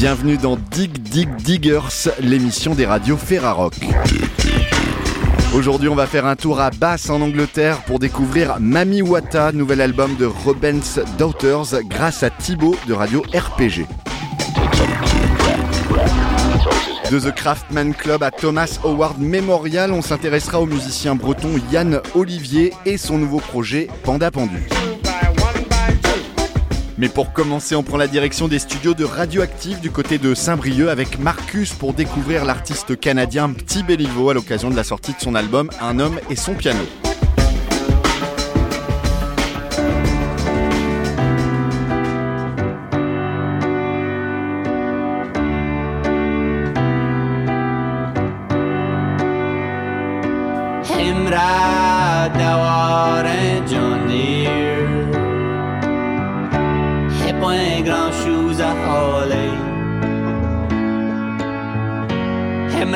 Bienvenue dans Dig Dig Diggers, l'émission des radios Ferrarock. Aujourd'hui, on va faire un tour à Bath en Angleterre pour découvrir Mami Wata, nouvel album de Robens Daughters, grâce à Thibaut de Radio RPG. De The Craftman Club à Thomas Howard Memorial, on s'intéressera au musicien breton Yann Olivier et son nouveau projet Panda Pendu. Mais pour commencer, on prend la direction des studios de Radioactive du côté de Saint-Brieuc avec Marcus pour découvrir l'artiste canadien Petit Béliveau à l'occasion de la sortie de son album Un homme et son piano.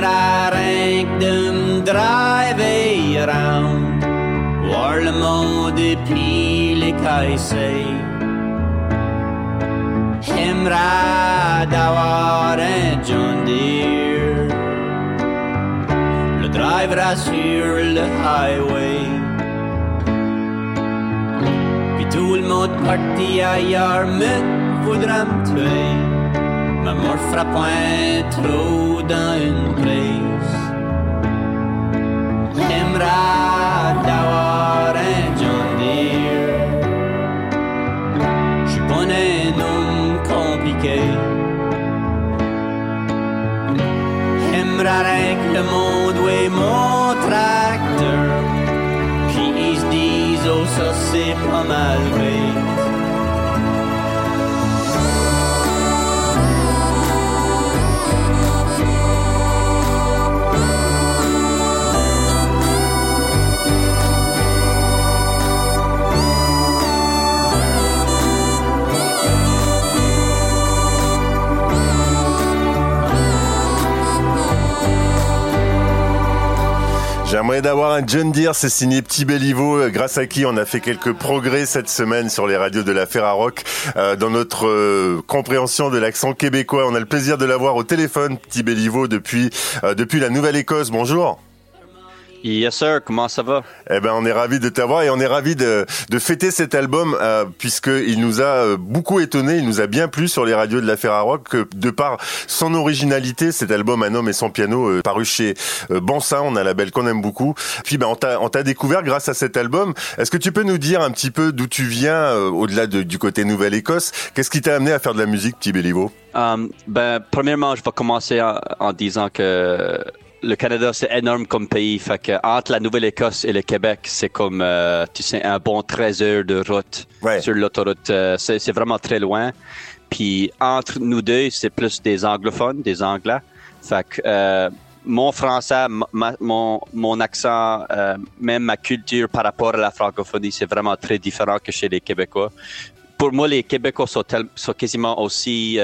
I Hemra daware John Deere. Le driver sur le highway. Puis tout le monde parti ailleurs me voudra Ma mort fera point trop dans une place Hemra daware John Deere. J'aimerais que le monde ouais mon tracteur. Puis ils se disent oh ça c'est pas mal D'avoir un John Deere, c'est signé Petit Béliveau, euh, grâce à qui on a fait quelques progrès cette semaine sur les radios de la Ferrarock euh, dans notre euh, compréhension de l'accent québécois. On a le plaisir de l'avoir au téléphone, Petit Béliveau, depuis, depuis la Nouvelle-Écosse. Bonjour. Yes sir, comment ça va? Eh ben on est ravi de t'avoir et on est ravi de, de fêter cet album euh, puisqu'il nous a euh, beaucoup étonné, il nous a bien plu sur les radios de la Ferrarock que de par son originalité, cet album Un homme et son piano euh, paru chez euh, Bansin, on a la belle qu'on aime beaucoup. Puis ben on t'a on t'a découvert grâce à cet album. Est-ce que tu peux nous dire un petit peu d'où tu viens au-delà de, du côté Nouvelle-Écosse? Qu'est-ce qui t'a amené à faire de la musique, petit Béliveau um, Ben premièrement, je vais commencer en, en disant que le Canada, c'est énorme comme pays. Fait que entre la Nouvelle-Écosse et le Québec, c'est comme, euh, tu sais, un bon 13 heures de route sur l'autoroute. Euh, c'est vraiment très loin. Puis entre nous deux, c'est plus des anglophones, des anglais. Fait que euh, mon français, mon, mon accent, même ma culture par rapport à la francophonie, c'est vraiment très différent que chez les Québécois. Pour moi, les Québécois sont, sont quasiment aussi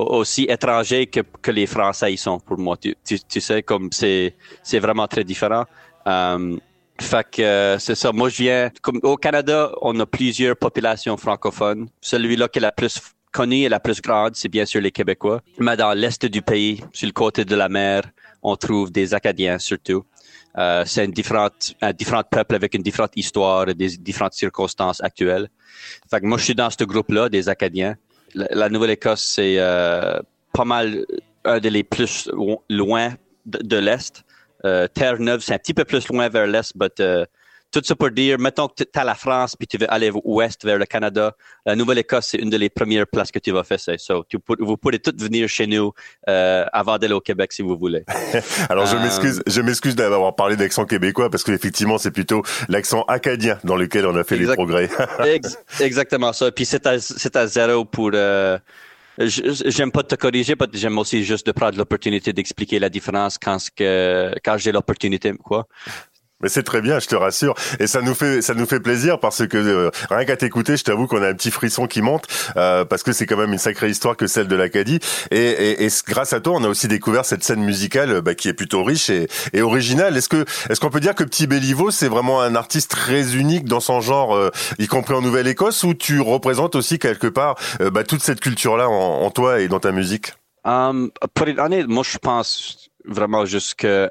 aussi étrangers que, que les Français ils sont pour moi. Tu, tu, sais, comme c'est, c'est vraiment très différent. Euh, fait que euh, c'est ça. Moi, je viens. Comme au Canada, on a plusieurs populations francophones. Celui-là qui est la plus connue et la plus grande, c'est bien sûr les Québécois. Mais dans l'est du pays, sur le côté de la mer, on trouve des Acadiens surtout. Euh, c'est une différente, un différent peuple avec une différente histoire et des différentes circonstances actuelles. Fait que moi, je suis dans ce groupe-là, des Acadiens la, Nouvelle-Écosse, c'est euh, pas mal un des plus loin de, l'Est. Euh, Terre-Neuve, c'est un petit peu plus loin vers l'Est, mais tout ça pour dire, mettons que tu es à la France puis tu veux aller ouest vers le Canada, la Nouvelle-Écosse, c'est une des premières places que tu vas faire ça. vous pourrez tous venir chez nous avant d'aller au Québec si vous voulez. Alors je m'excuse, je m'excuse d'avoir parlé d'accent québécois parce qu'effectivement c'est plutôt l'accent acadien dans lequel on a fait les progrès. exactement ça. Puis c'est à, à zéro pour j'aime pas te corriger, j'aime aussi juste de prendre l'opportunité d'expliquer la différence quand, quand j'ai l'opportunité, quoi. Mais c'est très bien, je te rassure, et ça nous fait ça nous fait plaisir parce que euh, rien qu'à t'écouter, je t'avoue qu'on a un petit frisson qui monte euh, parce que c'est quand même une sacrée histoire que celle de l'Acadie. Et, et, et, grâce à toi, on a aussi découvert cette scène musicale bah, qui est plutôt riche et, et originale. Est-ce que est-ce qu'on peut dire que Petit Béliveau c'est vraiment un artiste très unique dans son genre, euh, y compris en Nouvelle-Écosse, où tu représentes aussi quelque part euh, bah, toute cette culture là en, en, toi et dans ta musique? Um, pour moi je pense vraiment juste que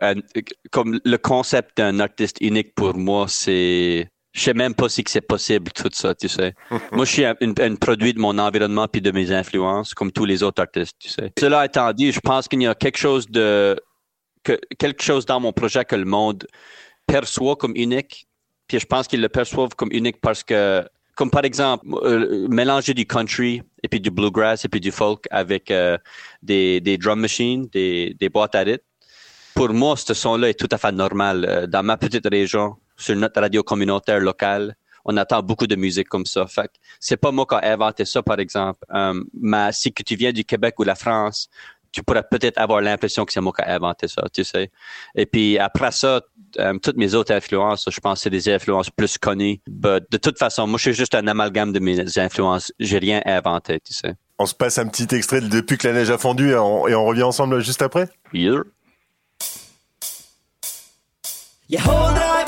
comme le concept d'un artiste unique pour moi, c'est je sais même pas si c'est possible tout ça, tu sais. moi, je suis un, un, produit de mon environnement puis de mes influences, comme tous les autres artistes, tu sais. Cela étant dit, je pense qu'il y a quelque chose de que, quelque chose dans mon projet que le monde perçoit comme unique. Puis je pense qu'ils le perçoivent comme unique parce que, comme par exemple, euh, mélanger du country et puis du bluegrass et puis du folk avec euh, des, des drum machines, des, des boîtes à rythme. Pour moi, ce son-là est tout à fait normal. Euh, dans ma petite région, sur notre radio communautaire locale, on attend beaucoup de musique comme ça. Fait c'est pas moi qui ai inventé ça, par exemple. Euh, mais si tu viens du Québec ou la France, tu pourrais peut-être avoir l'impression que c'est moi qui ai inventé ça, tu sais. Et puis après ça, euh, toutes mes autres influences, je pense que c'est des influences plus connues. But de toute façon, moi, je suis juste un amalgame de mes influences. J'ai rien inventé, tu sais. On se passe un petit extrait depuis que la neige a fondu et on, et on revient ensemble juste après? Yeah. Your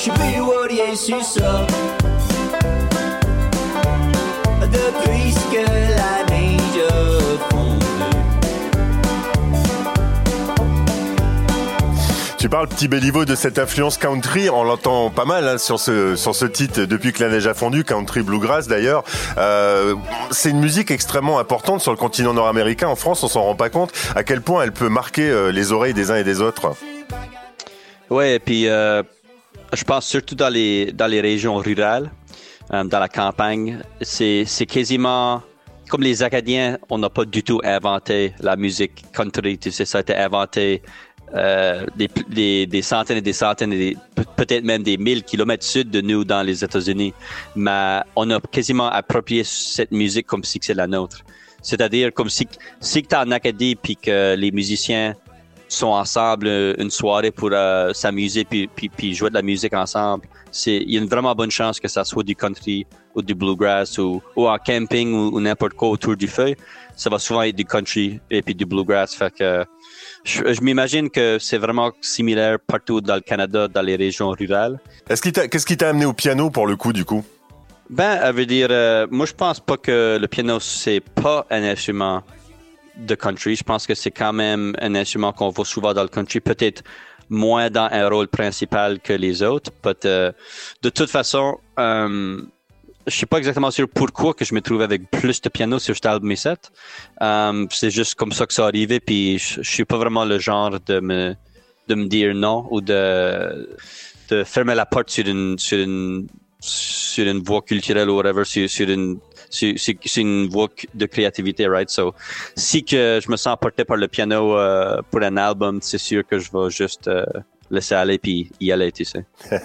je suis plus worrié sur ça. Depuis que la neige a fondu. Tu parles, petit Béliveau, de cette influence country. On l'entend pas mal hein, sur ce sur ce titre depuis que la neige a fondu, country bluegrass d'ailleurs. Euh, c'est une musique extrêmement importante sur le continent nord-américain. En France, on s'en rend pas compte à quel point elle peut marquer euh, les oreilles des uns et des autres. Ouais, et puis euh, je pense surtout dans les dans les régions rurales, euh, dans la campagne, c'est c'est quasiment comme les Acadiens, on n'a pas du tout inventé la musique country. Tu sais, ça a été inventé euh, des, des, centaines et des centaines, et peut-être même des mille kilomètres sud de nous dans les États-Unis. Mais on a quasiment approprié cette musique comme si c'est la nôtre. C'est-à-dire comme si, si tu es en Acadie puis que les musiciens sont ensemble une soirée pour euh, s'amuser puis, puis, puis, jouer de la musique ensemble. C'est, il y a une vraiment bonne chance que ça soit du country ou du bluegrass ou, ou en camping ou, ou n'importe quoi autour du feu. Ça va souvent être du country et puis du bluegrass. Fait que, je, je m'imagine que c'est vraiment similaire partout dans le Canada, dans les régions rurales. Est-ce qu'est-ce qui t'a amené au piano pour le coup, du coup? Ben, à veut dire, euh, moi, je pense pas que le piano, c'est pas un instrument de country. Je pense que c'est quand même un instrument qu'on voit souvent dans le country, peut-être moins dans un rôle principal que les autres. But, euh, de toute façon, euh, je suis pas exactement sûr pourquoi que je me trouve avec plus de piano sur cet album 7. Um, c'est juste comme ça que ça arrivé, puis je, je suis pas vraiment le genre de me de me dire non ou de de fermer la porte sur une sur une sur une voie culturelle ou whatever, sur, sur une sur, une voie de créativité, right? So, si que je me sens porté par le piano euh, pour un album, c'est sûr que je vais juste euh, laisser aller puis y aller, tu sais.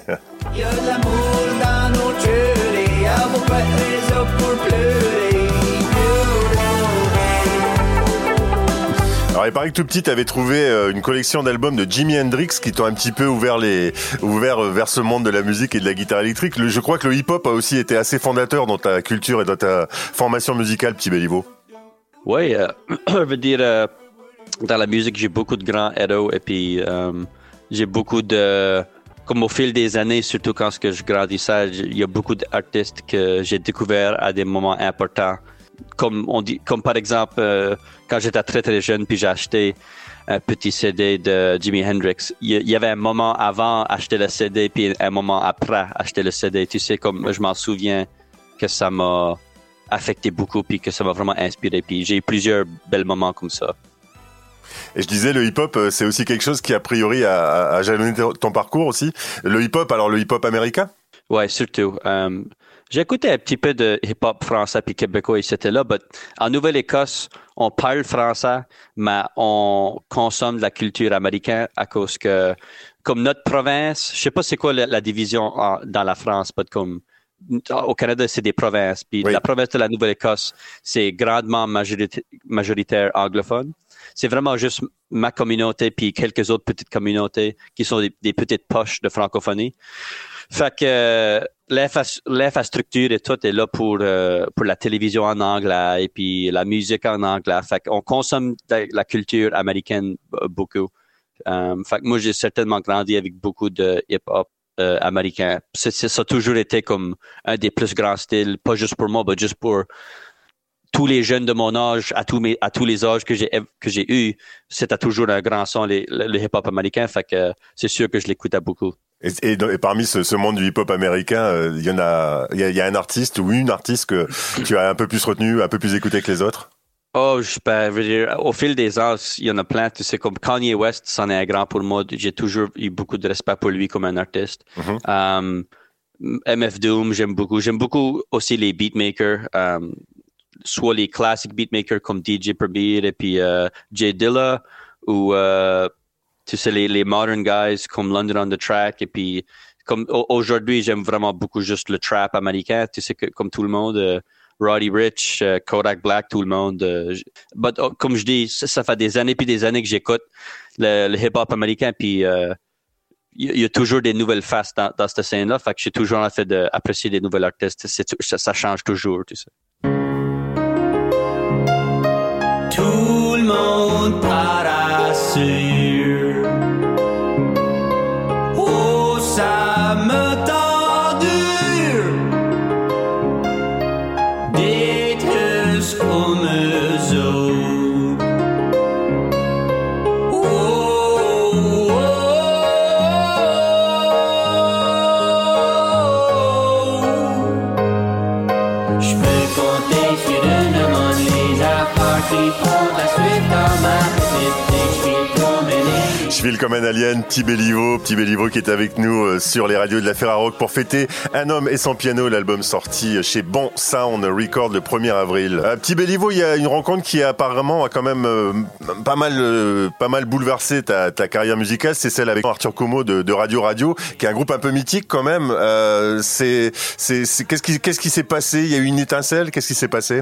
Alors il paraît que tout petit, tu avais trouvé euh, une collection d'albums de Jimi Hendrix qui t'ont un petit peu ouvert les ouvert euh, vers ce monde de la musique et de la guitare électrique. Le, je crois que le hip-hop a aussi été assez fondateur dans ta culture et dans ta formation musicale, petit Béliveau. Oui, euh, je veux dire, euh, dans la musique, j'ai beaucoup de grands héros et puis j'ai beaucoup de... Comme au fil des années, surtout quand je grandissais, il y a beaucoup d'artistes que j'ai découverts à des moments importants. Comme, on dit, comme par exemple, euh, quand j'étais très très jeune, puis j'ai acheté un petit CD de Jimi Hendrix. Il y avait un moment avant acheter le CD, puis un moment après acheter le CD. Tu sais, comme je m'en souviens que ça m'a affecté beaucoup, puis que ça m'a vraiment inspiré. Puis j'ai eu plusieurs bels moments comme ça. Et je disais, le hip-hop, euh, c'est aussi quelque chose qui, a priori, a, a jalonné ton parcours aussi. Le hip-hop, alors le hip-hop américain? Ouais, surtout. Um, J'écoutais un petit peu de hip-hop français puis québécois et c'était là, mais en Nouvelle-Écosse, on parle français, mais on consomme de la culture américaine à cause que, comme notre province, je sais pas c'est quoi la, division dans la France, pas comme au Canada, c'est des provinces. Puis la province de la Nouvelle-Écosse, c'est grandement majoritaire anglophone. C'est vraiment juste ma communauté puis quelques autres petites communautés qui sont des, petites poches de francophonie. Fait que euh, l'infrastructure et tout est là pour euh, pour la télévision en anglais et puis la musique en anglais. Fait qu'on consomme la culture américaine beaucoup. Euh, fait que moi j'ai certainement grandi avec beaucoup de hip hop euh, américain. C'est, ça a toujours été comme un des plus grands styles, pas juste pour moi, mais juste pour tous les jeunes de mon âge, à tous mes, à tous les âges que j'ai que j'ai eu, c'était toujours un grand son le, hip-hop américain. Fait que c'est sûr que je l'écoute à beaucoup. Et, parmi ce, monde du hip-hop américain, euh, il y en a, il y a, un artiste ou une artiste que tu as un peu plus retenu, un peu plus écouté que les autres? Oh, je peux dire, au fil des ans, il y en a plein. Tu sais, comme Kanye West, c'en est un grand pour moi. J'ai toujours eu beaucoup de respect pour lui comme un artiste. Mm-hmm. um, MF Doom, j'aime beaucoup. J'aime beaucoup aussi les beatmakers, um, soit les classiques beatmakers comme DJ Premier et puis uh, Jay Dilla, ou uh, tu sais, les, modern guys comme London on the Track. Et puis, comme aujourd'hui, j'aime vraiment beaucoup juste le trap américain. Tu sais, que, comme tout le monde. Uh, Roddy Rich, euh, Kodak Black, tout le monde. Euh, but, oh, comme je dis, ça, fait des années puis des années que j'écoute le, hip-hop américain, puis il euh, y, a toujours des nouvelles faces dans, dans cette scène-là. Fait que j'ai toujours en fait d'apprécier des nouvelles artistes. Ça, change toujours, tu sais. Tout le monde Comme un alien, Petit Béliveau, Petit Béliveau qui est avec nous euh, sur les radios de la Ferrarock pour fêter Un homme et son piano, l'album sorti chez Bon Sound Record le 1er avril. Euh, Petit Béliveau, il y a une rencontre qui apparemment a quand même euh, pas mal pas mal bouleversé ta, carrière musicale, c'est celle avec Arthur Como de, Radio Radio, qui est un groupe un peu mythique quand même. c'est c'est qu'est-ce qui qu'est-ce qui s'est passé? Il y a eu une étincelle, qu'est-ce qui s'est passé?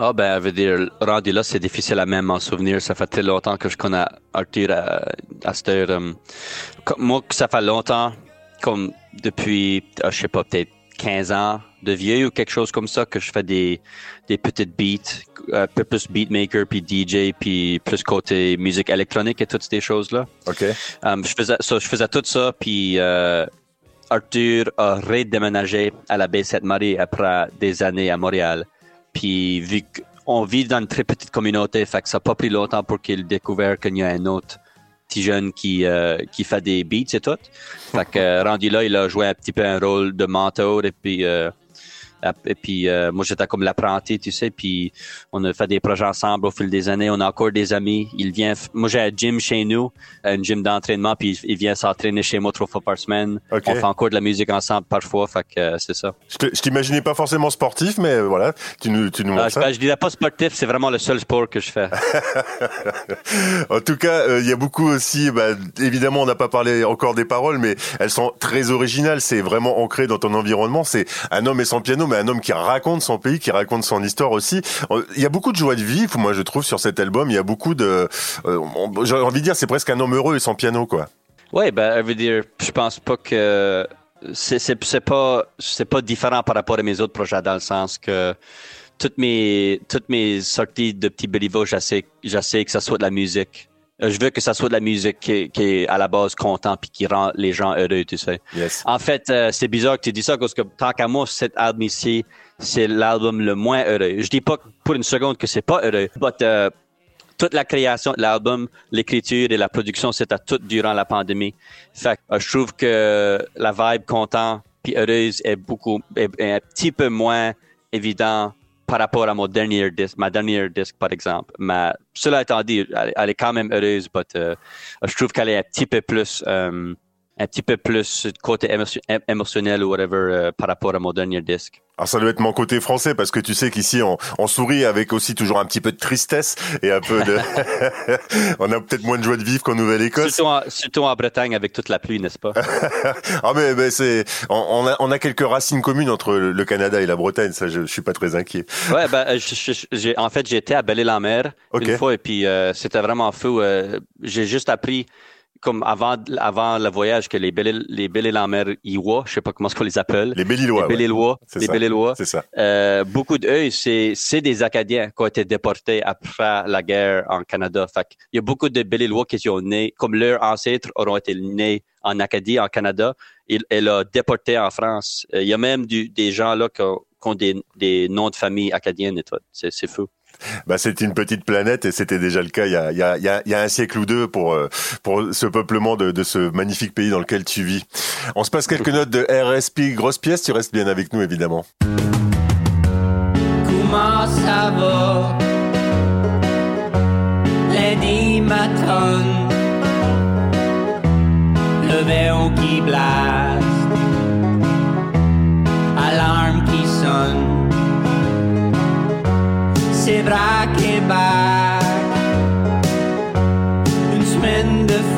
Ah, ben, veut dire, rendu là, c'est difficile à même m'en souvenir. Ça fait très longtemps que je connais Arthur à, à cette heure. Euh, moi, ça fait longtemps, comme depuis, euh, je sais pas, peut-être 15 ans de vieux ou quelque chose comme ça, que je fais des, des petites beats, euh, un peu plus beatmaker, puis DJ, puis plus côté musique électronique et toutes ces choses-là. OK. je, faisais, je faisais tout ça, puis Arthur a redéménagé à la baie Sainte-Marie après des années à Montréal. Puis vu qu'on vit dans une très petite communauté, fait que ça n'a pas pris longtemps pour qu'il découvre qu'il y a un autre petit jeune qui, euh, qui fait des beats et tout. Fait que rendu là, il a joué un petit peu un rôle de mentor et puis euh, et puis euh, moi j'étais comme l'apprenti, tu sais, puis on a fait des projets ensemble au fil des années. On a encore des amis. Il vient, moi j'ai un gym chez nous, un gym d'entraînement, puis il vient s'entraîner chez moi trois fois par semaine. On fait encore de la musique ensemble parfois, fait que euh, c'est ça. Je t'imaginais pas forcément sportif, mais euh, voilà, tu nous, tu nous montres ça. Je dirais pas sportif, c'est vraiment le seul sport que je fais. en tout cas, il y a beaucoup aussi, bah, évidemment, on n'a pas parlé encore des paroles, mais elles sont très originales. C'est vraiment ancré dans ton environnement. C'est un homme et son piano mais un homme qui raconte son pays, qui raconte son histoire aussi. Il y a beaucoup de joie de vivre, moi je trouve, sur cet album. Il y a beaucoup de, euh, j'ai envie de dire, c'est presque un homme heureux et sans piano, quoi. Ouais, ben, je veux dire, je pense pas que c'est pas pas différent par rapport à mes autres projets dans le sens que toutes mes toutes mes sorties de petits Béliveau, j'essaie que ça soit de la musique euh, je veux que ça soit de la musique qui, qui est à la base content puis qui rend les gens heureux, tu sais. En fait, euh, c'est bizarre que tu dis ça parce que tant qu'à moi, cet album ici, c'est l'album le moins heureux. Je dis pas pour une seconde que c'est pas heureux, mais euh, toute la création de l'album, l'écriture et la production, c'était tout durant la pandémie. Fait je trouve que la vibe content puis heureuse est beaucoup, est un petit peu moins évident par rapport à mon dernier disque, ma dernière disque, par exemple. Mais cela étant dit, elle, est quand même heureuse, mais euh, je trouve qu'elle est un petit peu plus, euh, un petit peu plus côté émotionnel ou whatever euh, par rapport à mon dernier disque. Alors ça doit être mon côté français parce que tu sais qu'ici on, on sourit avec aussi toujours un petit peu de tristesse et un peu de on a peut-être moins de joie de vivre qu'en Nouvelle-Écosse. Surtout en, surtout en Bretagne avec toute la pluie, n'est-ce pas? Ah mais, mais c'est on, on a on a quelques racines communes entre le Canada et la Bretagne, ça je, je suis pas très inquiet. Ouais, ben, euh, j'ai, en fait, j'étais à Belle-Île-en-Mer Ok. une fois et puis euh, c'était vraiment fou. euh, j'ai juste appris, comme avant, avant le voyage, que les Belle, les Belle-Île-en-Mer Iwa, je sais pas comment on les appelle, Les Bellilois. les ouais. Belle-Îlois, C'est les ça. Belle-Îlois, C'est ça. euh, beaucoup d'eux, c'est, c'est des Acadiens qui ont été déportés après la guerre en Canada. Fait qu'il y a beaucoup de Belle-Îlois qui sont nés, comme leurs ancêtres auront été nés en Acadie, en Canada, et, et là, déportés en France. Euh, Il y a même du, des gens là qui ont, qui ont des, des noms de famille acadiennes et tout. C'est, c'est fou. Bah, c'est une petite planète et c'était déjà le cas il y a, un siècle ou deux pour, euh, pour ce peuplement de, ce magnifique pays dans lequel tu vis. On se passe quelques notes de RSP, grosse pièce, tu restes bien avec nous évidemment. Comment ça va? Lundi matin, le vélo qui blast,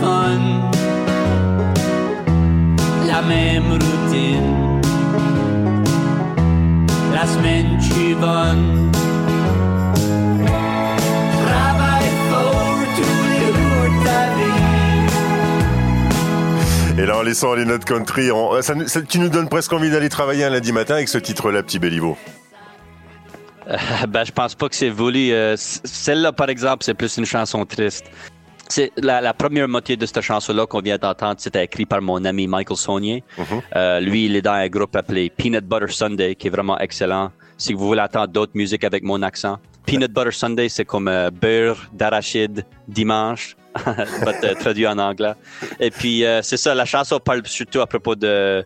fun, la même routine la semaine. Et là en laissant les notes country, ça- tu nous donnes presque envie d'aller travailler un lundi matin avec ce titre-là, petit Béliveau. Ben, je pense pas que c'est voulu. Euh, Celle-là, par exemple, c'est plus une chanson triste. C'est la, la première moitié de cette chanson-là qu'on vient d'entendre, c'était écrit par mon ami Michael Saunier. Euh, lui, il est dans un groupe appelé Peanut Butter Sunday, qui est vraiment excellent. Si vous voulez entendre d'autres musiques avec mon accent, Peanut Butter Sunday, c'est comme euh, beurre d'arachide dimanche, but, euh, traduit en anglais. Et puis, euh, c'est ça, la chanson parle surtout à propos de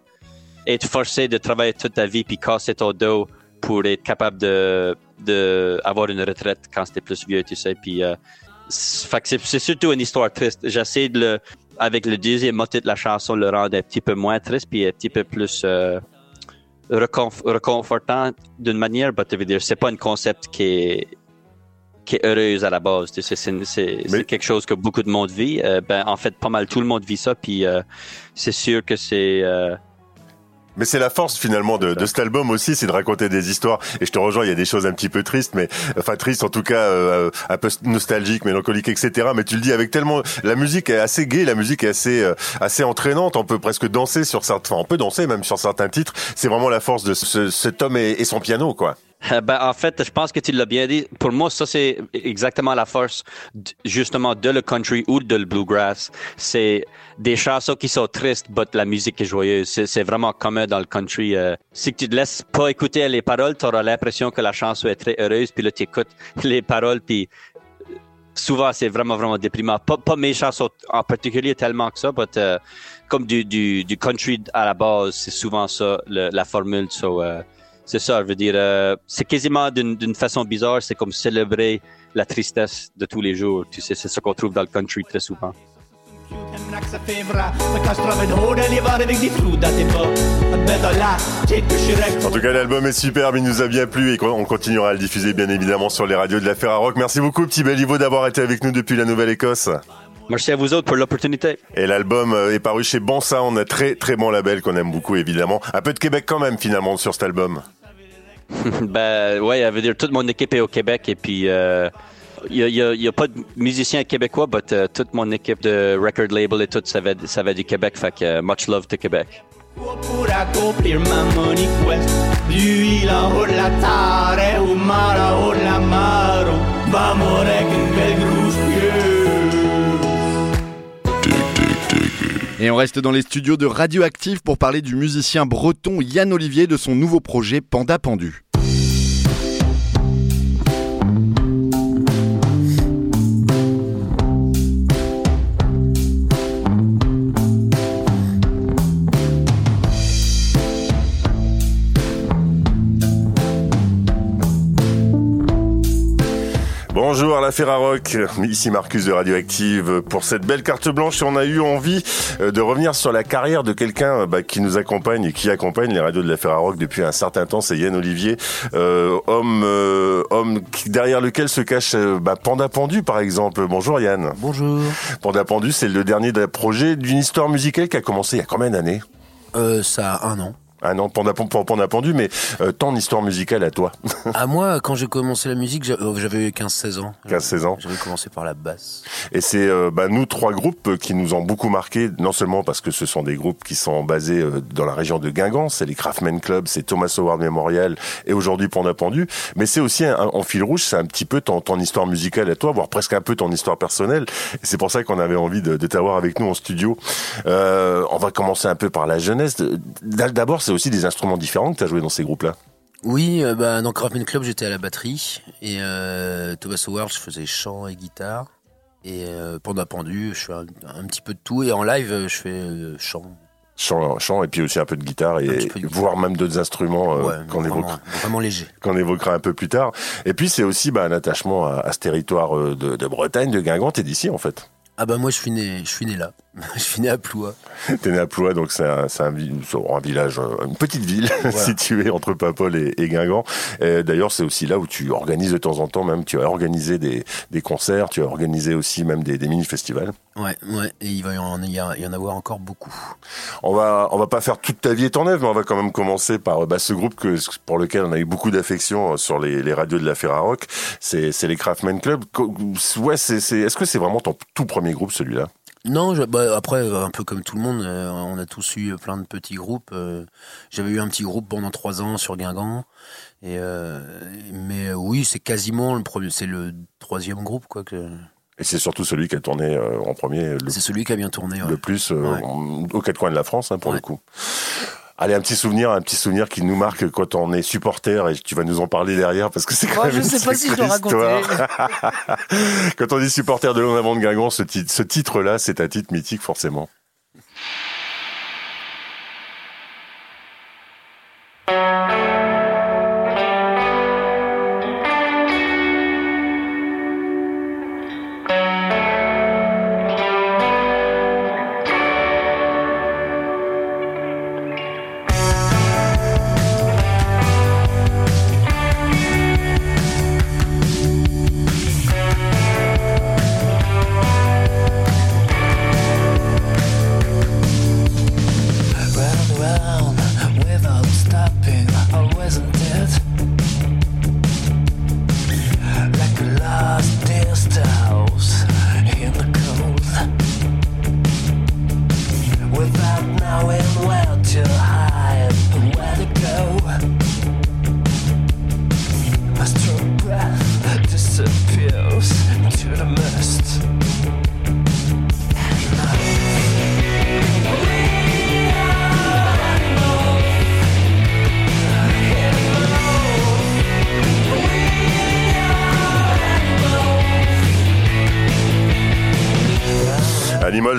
être forcé de travailler toute ta vie puis casser ton dos pour être capable de, de avoir une retraite quand t'es plus vieux, tu sais. Puis, euh, c'est surtout une histoire triste. J'essaie de le, avec le deuxième motif de la chanson, le rendre un petit peu moins triste puis un petit peu plus euh, reconf- réconfortant d'une manière. Mais tu veux dire, c'est pas un concept qui est qui est heureuse à la base. Tu sais, c'est c'est- c'est Mais- quelque chose que beaucoup de monde vit. Euh, ben, en fait, pas mal tout le monde vit ça. Puis euh, c'est sûr que c'est euh, Mais c'est la force finalement de, de cet album aussi, c'est de raconter des histoires. Et je te rejoins, il y a des choses un petit peu tristes, mais enfin tristes en tout cas, euh, un peu nostalgiques, mélancoliques, etc. Mais tu le dis avec tellement, la musique est assez gaie, la musique est assez euh, assez entraînante. On peut presque danser sur certains, enfin, on peut danser même sur certains titres. C'est vraiment la force de ce, cet homme et, et son piano, quoi. Euh, Ben, en fait, je pense que tu l'as bien dit. Pour moi, ça, c'est exactement la force, justement, de le country ou de le bluegrass. C'est des chansons qui sont tristes, mais la musique est joyeuse. C'est, vraiment commun dans le country. euh. si tu te laisses pas écouter les paroles, tu auras l'impression que la chanson est très heureuse, puis là, tu écoutes les paroles, puis euh, souvent, c'est vraiment, vraiment déprimant. Pas, mes chansons en particulier tellement que ça, mais comme du, country à la base, c'est souvent ça, la formule. So, euh, c'est ça, je veux dire, euh, c'est quasiment d'une façon bizarre, c'est comme célébrer la tristesse de tous les jours. Tu sais, c'est ce qu'on trouve dans le country très souvent. En tout cas, l'album est superbe, il nous a bien plu et on continuera à le diffuser bien évidemment sur les radios de la Ferrarock. Merci beaucoup, petit Béliveau, d'avoir été avec nous depuis la Nouvelle-Écosse. Merci à vous autres pour l'opportunité. Et l'album euh, est paru chez Bon Sound, un très très bon label qu'on aime beaucoup évidemment. Un peu de Québec quand même finalement sur cet album. ben, ouais, ça veut dire toute mon équipe est au Québec et puis euh, il y, a, il y a- il y a pas de musiciens québécois, mais euh, toute mon équipe de record label et tout, ça va, ça va du Québec. Fait que euh, much love to Québec. Pour accomplir ma money quest. Lui, il en haut de la terre, en haut de la mer. Avec une belle grosse Et on reste dans les studios de Radioactive pour parler du musicien breton Yann Olivier de son nouveau projet Panda Pendu. Bonjour à la Ferrarock, ici Marcus de Radioactive pour cette belle carte blanche. On a eu envie euh, de revenir sur la carrière de quelqu'un euh, bah, qui nous accompagne et qui accompagne les radios de la Ferrarock depuis un certain temps. C'est Yann Olivier, euh, homme, euh, homme derrière lequel se cache bah, Panda Pendu par exemple. Bonjour Yann. Bonjour. Panda Pendu, c'est le dernier projet d'une histoire musicale qui a commencé il y a combien d'années? Euh, Ça a un an. Un an, Panda, Panda Pendu, mais euh, ton histoire musicale à toi À moi, quand j'ai commencé la musique, j'avais 15-16 ans. 15-16 ans. J'avais commencé par la basse. Et c'est euh, bah, nous trois groupes qui nous ont beaucoup marqué, non seulement parce que ce sont des groupes qui sont basés euh, dans la région de Guingamp, c'est les Craftman Club, c'est Thomas Howard Memorial et aujourd'hui Panda Pendu, mais c'est aussi un, en fil rouge, c'est un petit peu ton, ton histoire musicale à toi, voire presque un peu ton histoire personnelle. Et c'est pour ça qu'on avait envie de, de t'avoir avec nous en studio. Euh, on va commencer un peu par la jeunesse. D'abord, c'est aussi des instruments différents que tu as joué dans ces groupes-là. Oui, euh, bah, dans Craftman Club, j'étais à la batterie. Et euh, Thomas Howard, je faisais chant et guitare. Et euh, Panda Pendu, je fais un, un, petit peu de tout. Et en live, je fais euh, chant. Chant, chant, et puis aussi un peu de guitare, et voire même d'autres instruments ouais, qu'on évoquera. Vraiment léger. Qu'on évoquera un peu plus tard. Et puis c'est aussi bah, un attachement à, à ce territoire de, de Bretagne, de Guingamp, et d'ici en fait. Ah bah moi je suis né, je suis né là. je suis né à Ploie. T'es né à Ploie, donc c'est un, un, un, village, une petite ville voilà. située entre Paimpol et, et Guingamp. D'ailleurs, c'est aussi là où tu organises de temps en temps, même tu as organisé des, des concerts, tu as organisé aussi même des, des mini-festivals. Ouais, ouais, et il va y en, il y en avoir encore beaucoup. On va, on va pas faire toute ta vie est en œuvre, mais on va quand même commencer par bah, ce groupe que, pour lequel on a eu beaucoup d'affection sur les, les, radios de la Ferrarock. C'est les Craftman Club. Ouais, c'est, est-ce que c'est vraiment ton tout premier groupe celui-là? Non, je, bah, après, un peu comme tout le monde, euh, on a tous eu plein de petits groupes. Euh, J'avais eu un petit groupe pendant trois ans sur Guingamp. Et, euh, mais oui, c'est quasiment le premier, c'est le troisième groupe, quoi. Que... Et c'est surtout celui qui a tourné euh, en premier. C'est celui qui a bien tourné. Ouais. Le plus euh, Ouais. en- aux quatre coins de la France, hein, pour Ouais. le coup. Allez, un petit souvenir, un petit souvenir qui nous marque quand on est supporter, et tu vas nous en parler derrière parce que c'est quand même je une sais pas si je histoire. quand on est supporter de l'On avant de Guingamp, ce titre, ce titre-là, c'est un titre mythique forcément.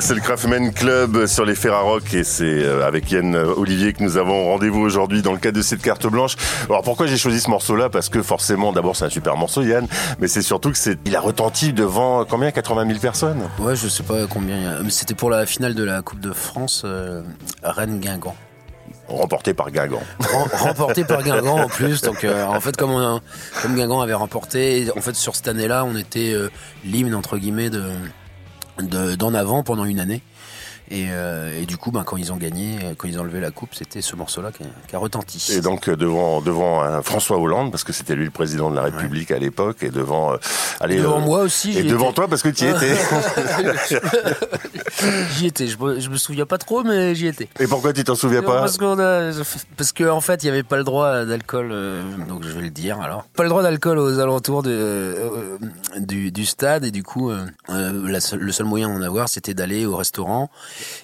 C'est le Craftman Club sur les Ferrarock et c'est euh, avec Yann Olivier que nous avons rendez-vous aujourd'hui dans le cadre de cette carte blanche. Alors pourquoi j'ai choisi ce morceau-là? Parce que forcément, d'abord c'est un super morceau Yann, mais c'est surtout que c'est, il a retenti devant combien? 80 000 personnes? Ouais, je sais pas combien. mais C'était pour la finale de la Coupe de France, euh, Rennes-Guingamp. remporté par Guingamp. Rem- remporté par Guingamp en plus. Donc euh, en fait, comme, on a- comme Guingamp avait remporté, en fait sur cette année-là, on était euh, l'hymne entre guillemets de- d'en avant pendant une année. Et, euh, et du coup, ben, quand ils ont gagné, quand ils ont levé la coupe, c'était ce morceau-là qui, a- qui a retenti. Et donc euh, devant devant un François Hollande parce que c'était lui le président de la République à l'époque et devant euh, allez, devant euh, moi aussi, et devant toi parce que tu y étais. J'y étais. Je, me- je me souviens pas trop, mais j'y étais. et pourquoi tu t'en souviens pas Parce qu'on a, parce que en fait, il y avait pas le droit d'alcool, euh, donc je vais le dire alors. Pas le droit d'alcool aux alentours de, euh, du, du stade et du coup, la le seul moyen d'en avoir, c'était d'aller au restaurant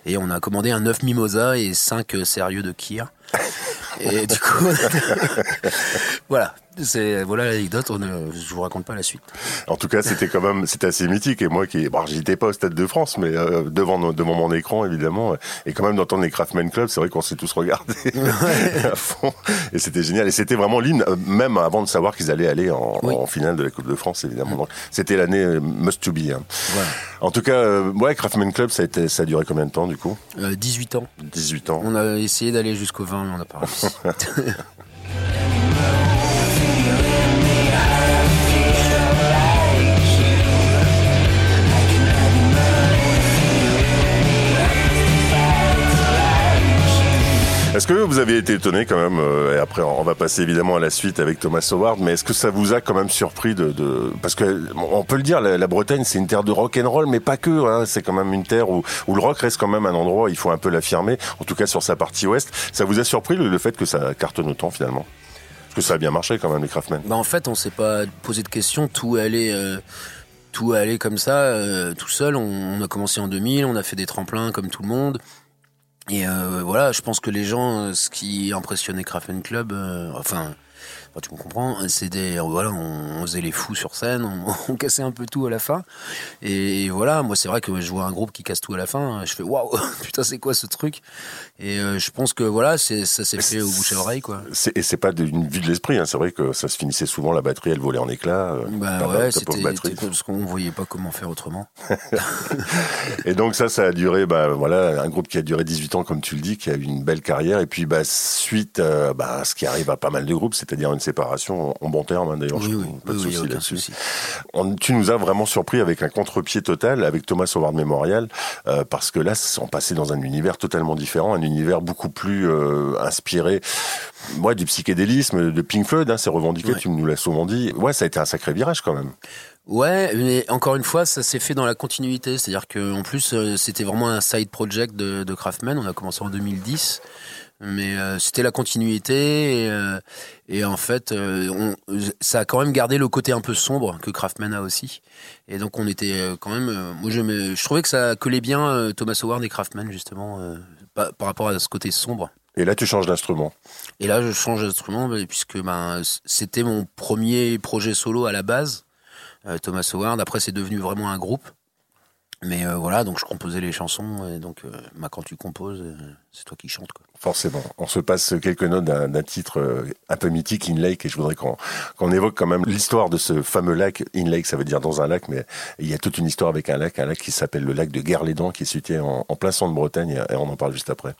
et on a commandé un œuf mimosa et cinq euh, sérieux de kir. Et du coup, voilà, c'est voilà l'anecdote. ne- Je vous raconte pas la suite. En tout cas, c'était quand même, c'était assez mythique. Et moi, qui, bon, j'étais pas au Stade de France, mais euh, devant devant mon écran, évidemment, et quand même d'entendre les Craftman Club, c'est vrai qu'on s'est tous regardés à fond. Et c'était génial. Et c'était vraiment l'hymne, euh, même avant de savoir qu'ils allaient aller en, Oui. en finale de la Coupe de France, évidemment. Donc, c'était l'année euh, must to be. hein. Voilà. En tout cas, euh, ouais, Craftman Club, ça a été, ça a duré combien de temps du coup? Euh, 18 ans. 18 ans. On a essayé d'aller jusqu'au 20, on n'a pas Est-ce que vous avez été étonné quand même euh, Et après, on va passer évidemment à la suite avec Thomas Howard. Mais est-ce que ça vous a quand même surpris de, parce que on peut le dire, la, Bretagne c'est une terre de rock and roll, mais pas que. Hein, c'est quand même une terre où, le rock reste quand même un endroit. Il faut un peu l'affirmer. En tout cas sur sa partie ouest. Ça vous a surpris le, fait que ça cartonne autant finalement? Parce que ça a bien marché quand même les Craftmen. Bah en fait, on s'est pas posé de questions. Tout allait, euh, tout allait comme ça, euh, tout seul. On, on a commencé en 2000, on a fait des tremplins comme tout le monde. Et euh, voilà, je pense que les gens, euh, ce qui impressionnait Krafen Club, euh, enfin, enfin, tu me comprends, c'était voilà, on, on faisait les fous sur scène, on, on cassait un peu tout à la fin. Et, voilà, moi c'est vrai que je vois un groupe qui casse tout à la fin, je fais waouh, putain c'est quoi ce truc? Et euh, je pense que voilà, c'est ça s'est fait au bouche à oreille quoi. Et c'est pas d'une vue de l'esprit. Hein. C'est vrai que ça se finissait souvent, la batterie elle volait en éclats. euh, Bah ouais, c'était parce qu'on voyait pas comment faire autrement. Et donc ça, ça a duré, bah voilà, un groupe qui a duré 18 ans, comme tu le dis, qui a eu une belle carrière. Et puis, bah suite, euh, bah à ce qui arrive à pas mal de groupes, c'est-à-dire une séparation en bon terme. hein, D'ailleurs, Oui, pas de oui, souci là-dessus. Tu nous as vraiment surpris avec un contre-pied total avec Thomas Howard Memorial, euh, parce que là, on passait dans un univers totalement différent, un univers beaucoup plus euh, inspiré, moi, du psychédélisme, de Pink Floyd. Hein, c'est revendiqué, Ouais. tu nous l'as souvent dit. Ouais, ça a été un sacré virage quand même. Ouais, mais encore une fois, ça s'est fait dans la continuité. C'est-à-dire que en plus, euh, c'était vraiment un side project de, de Craftman. On a commencé en 2010. Mais euh, c'était la continuité et, euh, et en fait, euh, on, ça a quand même gardé le côté un peu sombre que Craftman a aussi. Et donc on était euh, quand même, euh, moi j'aimais- je trouvais que ça collait bien euh, Thomas Howard et Craftman justement euh, par, par rapport à ce côté sombre. Et là, tu changes d'instrument. Et là, je change d'instrument puisque ben, c'était mon premier projet solo à la base, Thomas Howard. Après, c'est devenu vraiment un groupe. Mais euh, voilà, donc je composais les chansons. Et donc, bah, quand tu composes, c'est toi qui chantes. Quoi. Forcément. On se passe quelques notes d'un titre euh, un peu mythique, In Lake, et je voudrais qu'on qu'on évoque quand même l'histoire de ce fameux lac. In Lake, ça veut dire dans un lac, mais il y a toute une histoire avec un lac, un lac qui s'appelle le lac de Guerlédan, qui est situé en, en plein centre de Bretagne, et on en parle juste après.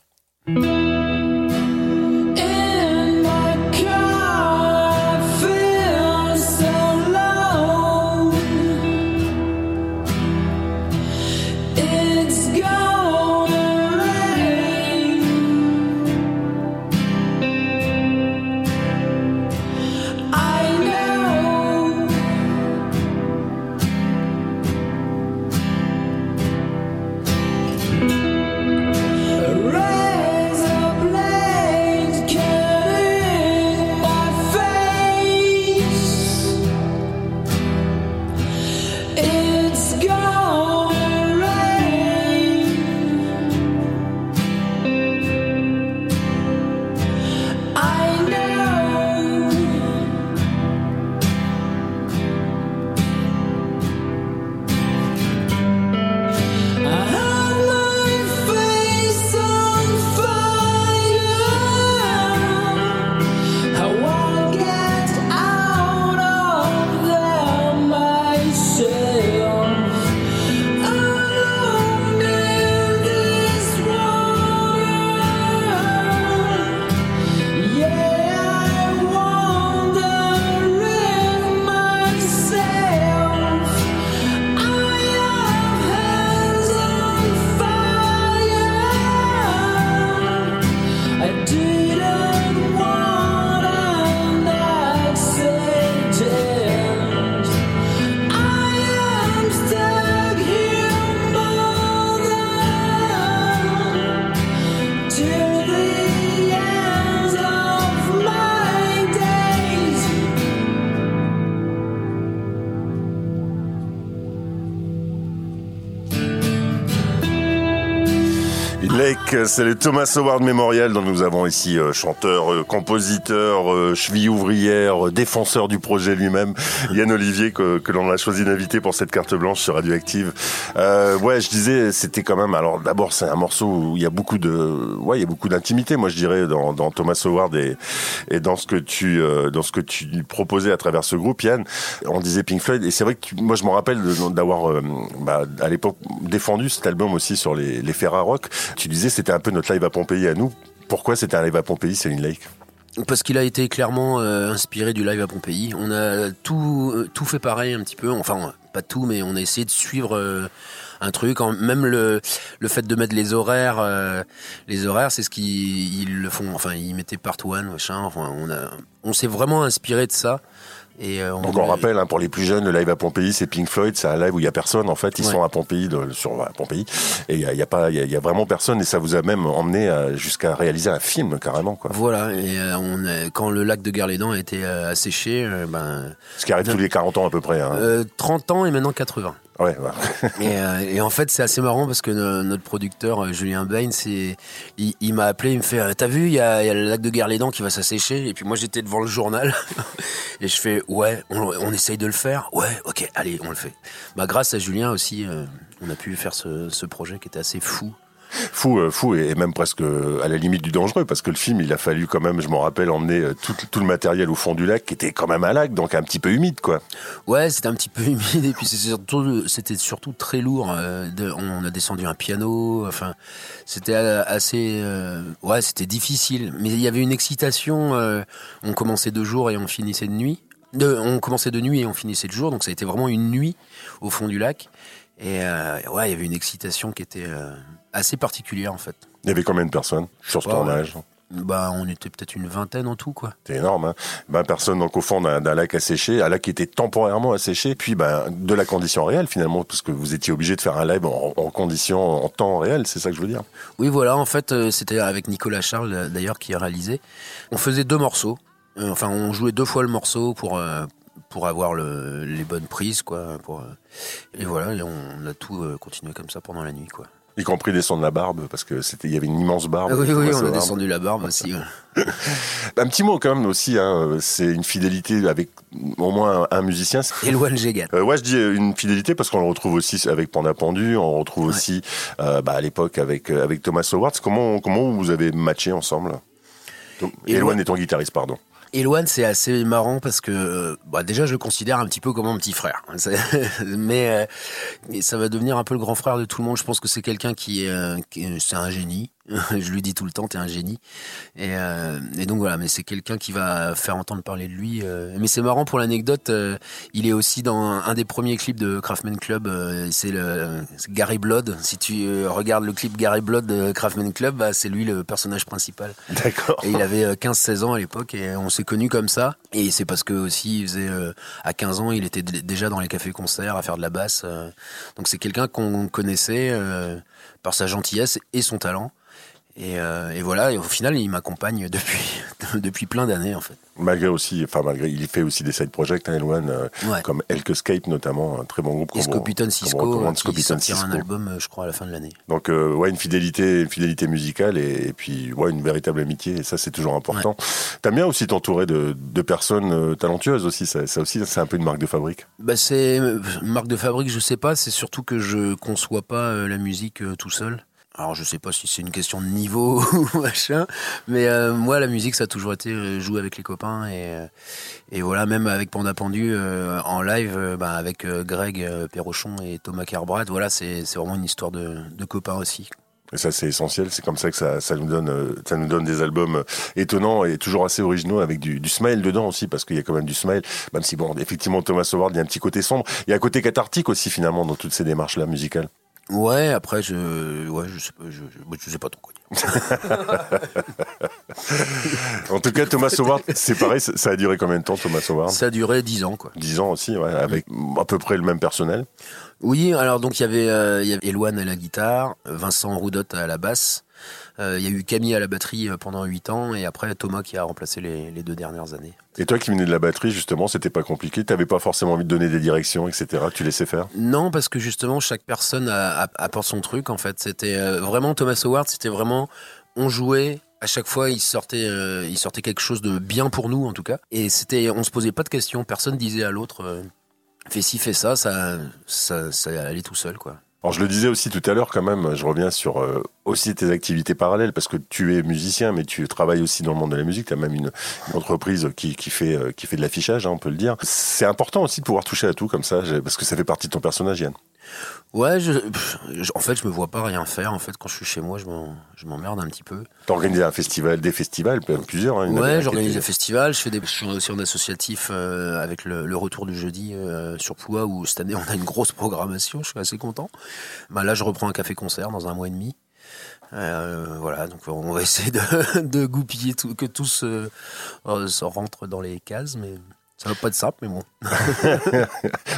C'est le Thomas Howard Memorial dont nous avons ici euh, chanteur, euh, compositeur, euh, cheville ouvrière, euh, défenseur du projet lui-même, Yann Olivier que, que l'on a choisi d'inviter pour cette carte blanche sur Radioactive. Euh, ouais, je disais, c'était quand même. Alors d'abord, c'est un morceau où il y a beaucoup de, ouais, il y a beaucoup d'intimité, moi je dirais, dans, dans Thomas Howard et, et dans ce que tu, euh, dans ce que tu proposais à travers ce groupe, Yann. On disait Pink Floyd et c'est vrai que tu- moi je m'en rappelle d'avoir, bah, à l'époque défendu cet album aussi sur les, les Ferra Rock. Tu disais c'était un peu notre live à Pompéi à nous. Pourquoi c'était un live à Pompéi, Céline Lake? Parce qu'il a été clairement euh, inspiré du live à Pompéi. On a tout, euh, tout fait pareil un petit peu. Enfin, pas tout, mais on a essayé de suivre euh, un truc. Même le, le fait de mettre les horaires, les horaires, c'est ce qu'ils ils le font. Enfin, ils mettaient part one, machin. Enfin, on a, on s'est vraiment inspiré de ça. Et euh, Donc on rappelle, hein, pour les plus jeunes, le live à Pompéi, c'est Pink Floyd, c'est un live où il y a personne. En fait, ils Ouais. sont à Pompéi, de- sur à Pompéi, et il y a, y a pas, il y a, il y a vraiment personne, et ça vous a même emmené jusqu'à réaliser un film carrément, quoi. Voilà. Et euh, on a- quand le lac de Guerlédan a été euh, asséché, euh, ben, Ce qui arrive tous les 40 ans à peu près. Hein. euh, 30 ans et maintenant 80. Ouais. Et, euh, et en fait, c'est assez marrant parce que no- notre producteur euh, Julien Bain, il, il m'a appelé, il me fait, t'as vu, il y y a le lac de Guerlédan qui va s'assécher. Et puis moi, j'étais devant le journal et je fais, ouais, on, on essaye de le faire. Ouais, ok, allez, on le fait. Bah, grâce à Julien aussi, euh, on a pu faire ce, ce projet qui était assez fou. Fou, euh, fou, et même presque à la limite du dangereux, parce que le film, il a fallu quand même, je m'en rappelle, emmener euh, tout, le matériel au fond du lac, qui était quand même un lac, donc un petit peu humide, quoi. Ouais, c'était un petit peu humide et puis c'était surtout très lourd. euh, on a descendu un piano, enfin, c'était euh, assez, euh, ouais, c'était difficile. Mais il y avait une excitation. euh, on commençait de jour et on finissait de nuit. On commençait de nuit et on finissait de jour, donc ça a été vraiment une nuit au fond du lac. Et euh, ouais, il y avait une excitation qui était euh, assez particulière en fait. Il y avait combien de personnes sur ce Ouais, tournage Bah, on était peut-être une vingtaine en tout, quoi. C'est énorme, hein. Personne donc au fond d'un lac asséché, un lac qui était temporairement asséché, puis ben de la condition réelle finalement, parce que vous étiez obligé de faire un live en, en condition, en temps réel, c'est ça que je veux dire. Oui, voilà, en fait, euh, c'était avec Nicolas Charles, euh, d'ailleurs, qui a réalisé. On faisait deux morceaux. Euh, enfin, on jouait deux fois le morceau pour, euh, pour avoir le, les bonnes prises, quoi. Pour, euh, et voilà, et on a tout euh, continué comme ça pendant la nuit, quoi. Y compris descendre la barbe, parce que c'était, il y avait une immense barbe. Ah oui, oui, on a descendu la barbe aussi. ouais. Un petit mot quand même aussi, hein, c'est une fidélité avec au moins un, un musicien. Éloigne Gégat. Euh, ouais, je dis euh, une fidélité parce qu'on le retrouve aussi avec Panda Pendu, on le retrouve Ouais. aussi euh, bah, à l'époque avec euh, avec Thomas Howard. Comment comment vous avez matché ensemble? Est ton guitariste, pardon. Éloigne, c'est assez marrant parce que euh, bah, déjà, je le considère un petit peu comme mon petit frère. Mais, euh, ça va devenir un peu le grand frère de tout le monde. Je pense que c'est quelqu'un qui euh, c'est un génie. je lui dis tout le temps, t'es un génie. Et, euh, et donc voilà, mais c'est quelqu'un qui va faire entendre parler de lui. euh. Mais c'est marrant pour l'anecdote. euh, il est aussi dans un, des premiers clips de Craftman Club. euh, c'est le Gary Blood. Si tu euh, regardes le clip Gary Blood de Craftman Club, bah, c'est lui le personnage principal. D'accord. Et il avait euh, 15-16 ans à l'époque et on s'est connus comme ça. Et c'est parce que aussi il faisait euh, à 15 ans, il était déjà dans les cafés-concerts à faire de la basse. euh. donc c'est quelqu'un qu'on connaissait euh, par sa gentillesse et son talent. Et, euh, et voilà, et au final, il m'accompagne depuis depuis plein d'années en fait. Malgré aussi, enfin malgré, il fait aussi des side projects, hein, Eloane, euh, Ouais. comme Elkescape notamment, un très bon groupe. Et Scopiton Cisco euh, qui Scopiton sortira un album, euh, je crois, à la fin de l'année. Donc euh, ouais, une fidélité, une fidélité musicale et, et puis ouais, une véritable amitié. Et ça, c'est toujours important. T'aimes bien aussi t'entourer de, de personnes talentueuses aussi. Ça, ça aussi, c'est un peu une marque de fabrique. Bah c'est marque de fabrique, je sais pas. C'est surtout que je conçois pas la musique tout seul. Alors je sais pas si c'est une question de niveau ou machin, mais euh, moi la musique ça a toujours été euh, jouer avec les copains et euh, et voilà même avec Panda Pendu en live bah, avec Greg Perrochon et Thomas Carbrat. Voilà c'est vraiment une histoire de, de copains aussi. Et ça, c'est essentiel. C'est comme ça que ça, ça nous donne, ça nous donne des albums étonnants et toujours assez originaux avec du, du smile dedans aussi, parce qu'il y a quand même du smile. Même si bon, effectivement, Thomas Howard, il y a un petit côté sombre. Il y a un côté cathartique aussi finalement dans toutes ces démarches-là musicales. Ouais après je ouais je sais pas je, je, je sais pas trop quoi. En tout cas, Thomas Howard, c'est pareil, ça a duré combien de temps, Thomas Howard Ça a duré 10 ans, quoi. 10 ans aussi, ouais, avec à peu près le même personnel? Oui, alors donc il y avait, euh, il y avait Eloane à la guitare, Vincent Roudot à la basse, il y a eu Camille à la batterie euh, pendant 8 ans, et après Thomas qui a remplacé les, les deux dernières années. Et toi qui venais de la batterie, justement, c'était pas compliqué? T'avais pas forcément envie de donner des directions, etc. Tu laissais faire? Non, parce que justement, chaque personne a- a- apporte son truc, en fait. C'était euh, vraiment Thomas Howard, c'était vraiment, on jouait. À chaque fois, il sortait, euh, il sortait quelque chose de bien pour nous, en tout cas. Et c'était, on se posait pas de questions. Personne disait à l'autre, euh, fais ci, fais ça. Ça, ça, ça allait tout seul, quoi. Alors je le disais aussi tout à l'heure quand même, je reviens sur euh, aussi tes activités parallèles parce que tu es musicien mais tu travailles aussi dans le monde de la musique, tu as même une, entreprise qui, fait euh, qui fait de l'affichage, hein, on peut le dire. C'est important aussi de pouvoir toucher à tout comme ça parce que ça fait partie de ton personnage Yann. Ouais, je, pff, je- en fait, je me vois pas rien faire. En fait, quand je suis chez moi, je m'emmerde un petit peu. T'as organisé un festival, des festivals, même plusieurs. Hein, Ouais, j'organise des festivals, je fais des, je suis aussi en associatif euh, avec le, le retour du jeudi euh, sur Ploua où cette année on a une grosse programmation, je suis assez content. Bah là, je reprends un café-concert dans un mois et demi. Euh, voilà, donc on va essayer de, de goupiller tout, que tous se, se rentrent dans les cases, mais ça va pas être simple, mais bon.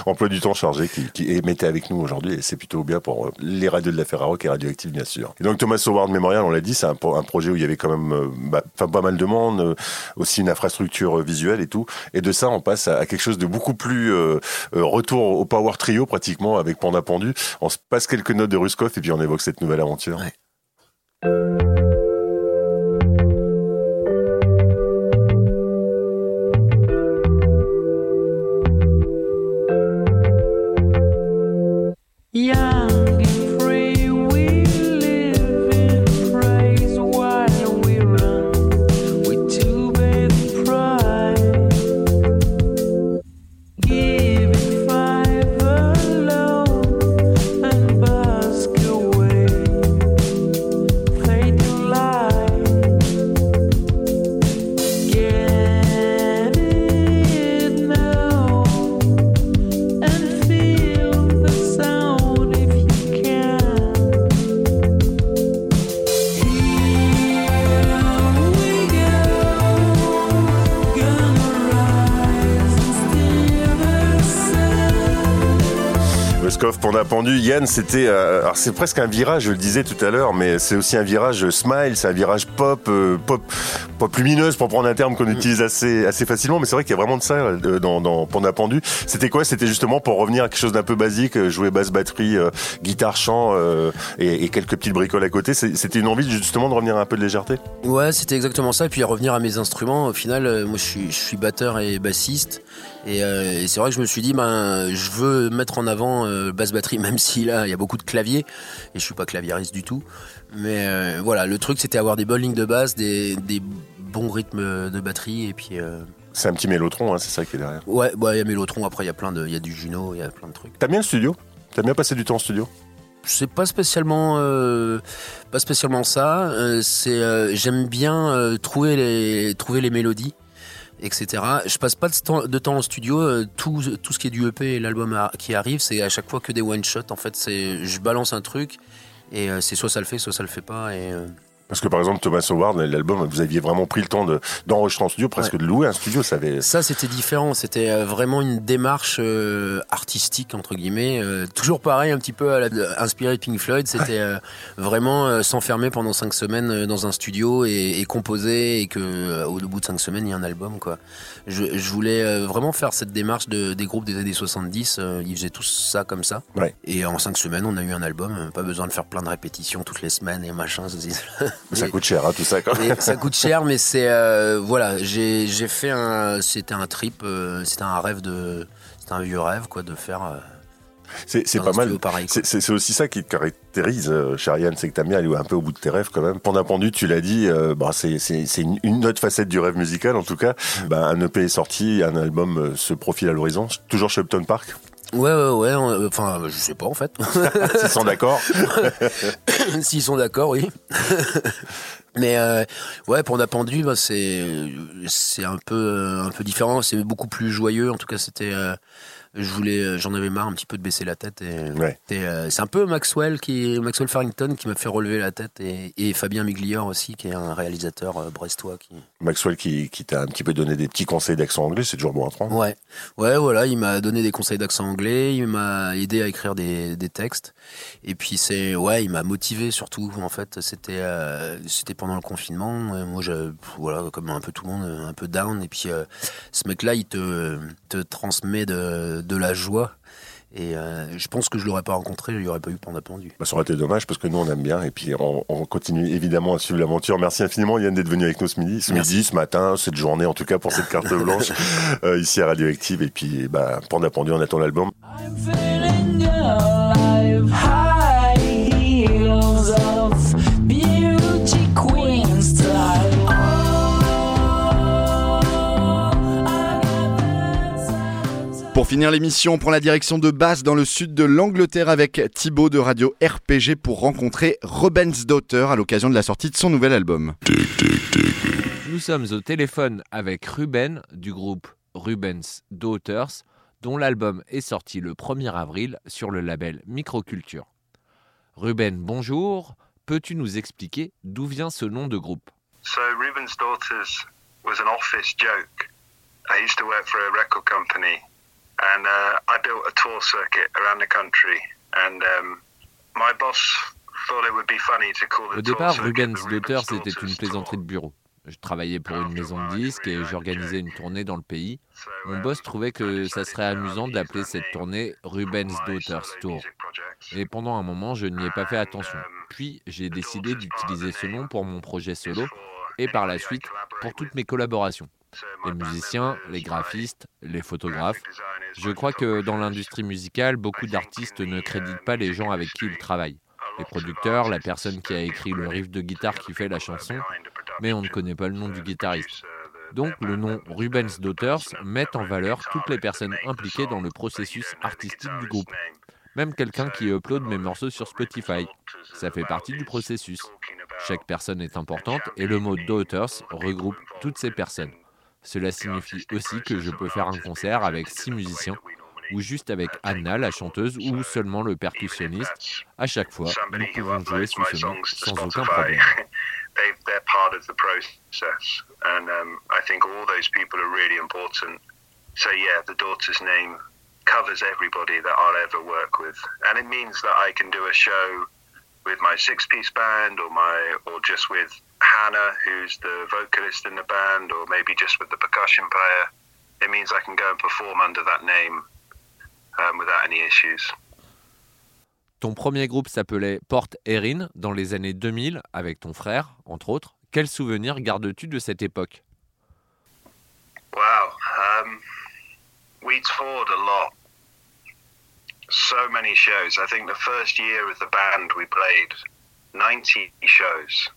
Emploi du temps chargé qui, qui est avec nous aujourd'hui et c'est plutôt bien pour euh, les radios de la Ferrarock et Radioactive bien sûr. Et donc Thomas Howard Memorial, on l'a dit, c'est un, pro- un projet où il y avait quand même euh, bah, pas mal de monde, euh, aussi une infrastructure visuelle et tout. Et de ça, on passe à, à quelque chose de beaucoup plus euh, retour au power trio pratiquement avec Panda Pendu. On se passe quelques notes de Ruskov et puis on évoque cette nouvelle aventure. Ouais. Ruskov, Panda Pendu, Yann, c'était, euh, alors c'est presque un virage, je le disais tout à l'heure, mais c'est aussi un virage smile, c'est un virage pop, euh, pop, pop lumineuse pour prendre un terme qu'on utilise assez, assez facilement, mais c'est vrai qu'il y a vraiment de ça euh, dans, dans Panda Pendu. C'était quoi? C'était justement pour revenir à quelque chose d'un peu basique, euh, jouer basse batterie, euh, guitare, chant euh, et, et quelques petites bricoles à côté. C'était une envie justement de revenir à un peu de légèreté? Ouais, c'était exactement ça. Et puis à revenir à mes instruments, au final, euh, moi je suis, je suis batteur et bassiste. Et, euh, et c'est vrai que je me suis dit, ben, je veux mettre en avant euh, basse batterie, même si là, il y a beaucoup de claviers. Et je suis pas claviériste du tout. Mais euh, voilà, le truc c'était avoir des bonnes lignes de basse, des, des bons rythmes de batterie. Et puis, euh, C'est un petit mélotron, hein, c'est ça qui est derrière. ouais, bah, il y a Mélotron, après il y a plein de, il y a du Juno, il y a plein de trucs. T'as bien le studio? T'as bien passé du temps en studio? C'est pas spécialement, euh, pas spécialement ça. Euh, c'est, euh, j'aime bien euh, trouver les, trouver les mélodies, etc. Je passe pas de temps, de temps en studio. euh, tout, tout ce qui est du EP et l'album a- qui arrive, c'est à chaque fois que des one shot. En fait, c'est, je balance un truc et euh, c'est soit ça le fait, soit ça le fait pas. Et euh, Parce que par exemple Thomas Howard, l'album, vous aviez vraiment pris le temps de- d'enregistrer en studio, presque de louer un studio, ça avait... Ça, c'était différent. C'était euh, vraiment une démarche euh, artistique entre guillemets. Euh, toujours pareil, un petit peu à la- inspiré de Pink Floyd. C'était vraiment s'enfermer pendant cinq semaines dans un studio et, et composer et que au bout de cinq semaines, il y a un album quoi. Je, je voulais euh, vraiment faire cette démarche de, des groupes des années 70. euh, ils faisaient tous ça comme ça. Ouais. Et en cinq semaines, on a eu un album. euh, Pas besoin de faire plein de répétitions toutes les semaines et machin. Ça coûte cher, hein, tout ça, quand même. ça coûte cher, mais c'est euh, voilà, j'ai j'ai fait un, c'était un trip, euh, c'était un rêve de, c'était un vieux rêve quoi, de faire. Euh, C'est pas mal. C'est- aussi ça qui te caractérise, euh, cher Yann, c'est que t'aimes bien aller un peu au bout de tes rêves quand même. Pendant pendu, tu l'as dit, euh, bah, c'est une, une autre facette du rêve musical en tout cas. Bah, un EP est sorti, un album euh, se profile à l'horizon, toujours chez Upton Park? Ouais ouais ouais, on- enfin je sais pas en fait. S'ils sont d'accord. S'ils sont d'accord, oui. Mais euh, ouais, pour Napendu, bah, c'est c'est un peu un peu différent. C'est beaucoup plus joyeux. En tout cas, c'était euh, Je voulais, euh, j'en avais marre un petit peu de baisser la tête. Et, Ouais. et, euh, c'est un peu Maxwell qui, Maxwell Farrington qui m'a fait relever la tête et, et Fabien Miglior aussi, qui est un réalisateur euh, brestois. Qui... Maxwell qui, qui t'a un petit peu donné des petits conseils d'accent anglais, c'est toujours bon à prendre. Ouais, ouais, voilà, il m'a donné des conseils d'accent anglais, il m'a aidé à écrire des, des textes, et puis c'est, ouais, il m'a motivé surtout. En fait, c'était, euh, c'était pendant le confinement. et moi, je, voilà, comme un peu tout le monde, un peu down, et puis ce mec-là, il te, te transmet de, de la joie. Et euh, je pense que je l'aurais pas rencontré, il n'y aurait pas eu Panda Pendu. Bah, ça aurait été dommage parce que nous on aime bien et puis on, on continue évidemment à suivre l'aventure. Merci infiniment Yann d'être venu avec nous ce midi, ce Merci. midi, ce matin, cette journée en tout cas pour cette carte blanche euh, ici à Radioactive et puis bah, Panda Pendu on attend l'album. Pour finir l'émission, on prend la direction de Bath dans le sud de l'Angleterre avec Thibaut de Radio RPG pour rencontrer Daughter à l'occasion de la sortie de son nouvel album. Nous sommes au téléphone avec Ruben du groupe Rubens Daughters, dont l'album est sorti le 1er avril sur le label Microculture. Ruben, bonjour. Peux-tu nous expliquer d'où vient ce nom de groupe? So Ruben's Daughters was an office joke. I used to work for a record company, and uh, I built a tour circuit around the country. And um, my boss thought it would be funny to call the Au départ, Rubens the Daughters Rubens était une plaisanterie de bureau. Je travaillais pour une maison de disques et j'organisais une tournée dans le pays. Mon um, boss trouvait que ça serait amusant d'appeler cette tournée Rubens Daughters Tour. Et pendant un moment, je n'y ai pas fait attention. Puis, j'ai décidé d'utiliser ce nom pour mon projet solo et par la suite pour toutes mes collaborations. Les musiciens, les graphistes, les photographes. Je crois que dans l'industrie musicale, beaucoup d'artistes ne créditent pas les gens avec qui ils travaillent. Les producteurs, la personne qui a écrit le riff de guitare qui fait la chanson, mais on ne connaît pas le nom du guitariste. Donc le nom Rubens Daughters met en valeur toutes les personnes impliquées dans le processus artistique du groupe. Même quelqu'un qui upload mes morceaux sur Spotify. Ça fait partie du processus. Chaque personne est importante et le mot Daughters regroupe toutes ces personnes. Cela signifie aussi que je peux faire un concert avec six musiciens ou juste avec Anna, la chanteuse, ou seulement le percussionniste. À chaque fois, nous pouvons jouer sous my ce nom sans aucun problème. they, they're part of the process, and um, I think all those people are really important. So yeah, the daughter's name covers everybody that I'll ever work with, and it means that I can do a show with my six-piece band, or my, or just with Hannah, who's the vocalist in the band, or maybe just with the percussion player. It means I can go and perform under that name um, without any issues. Ton premier groupe s'appelait Porte Erin dans les années 2000 avec ton frère, entre autres. Quels souvenirs gardes-tu de cette époque? Wow. Um, we toured a lot. So many shows. I think the first year of the band, we played 90 shows.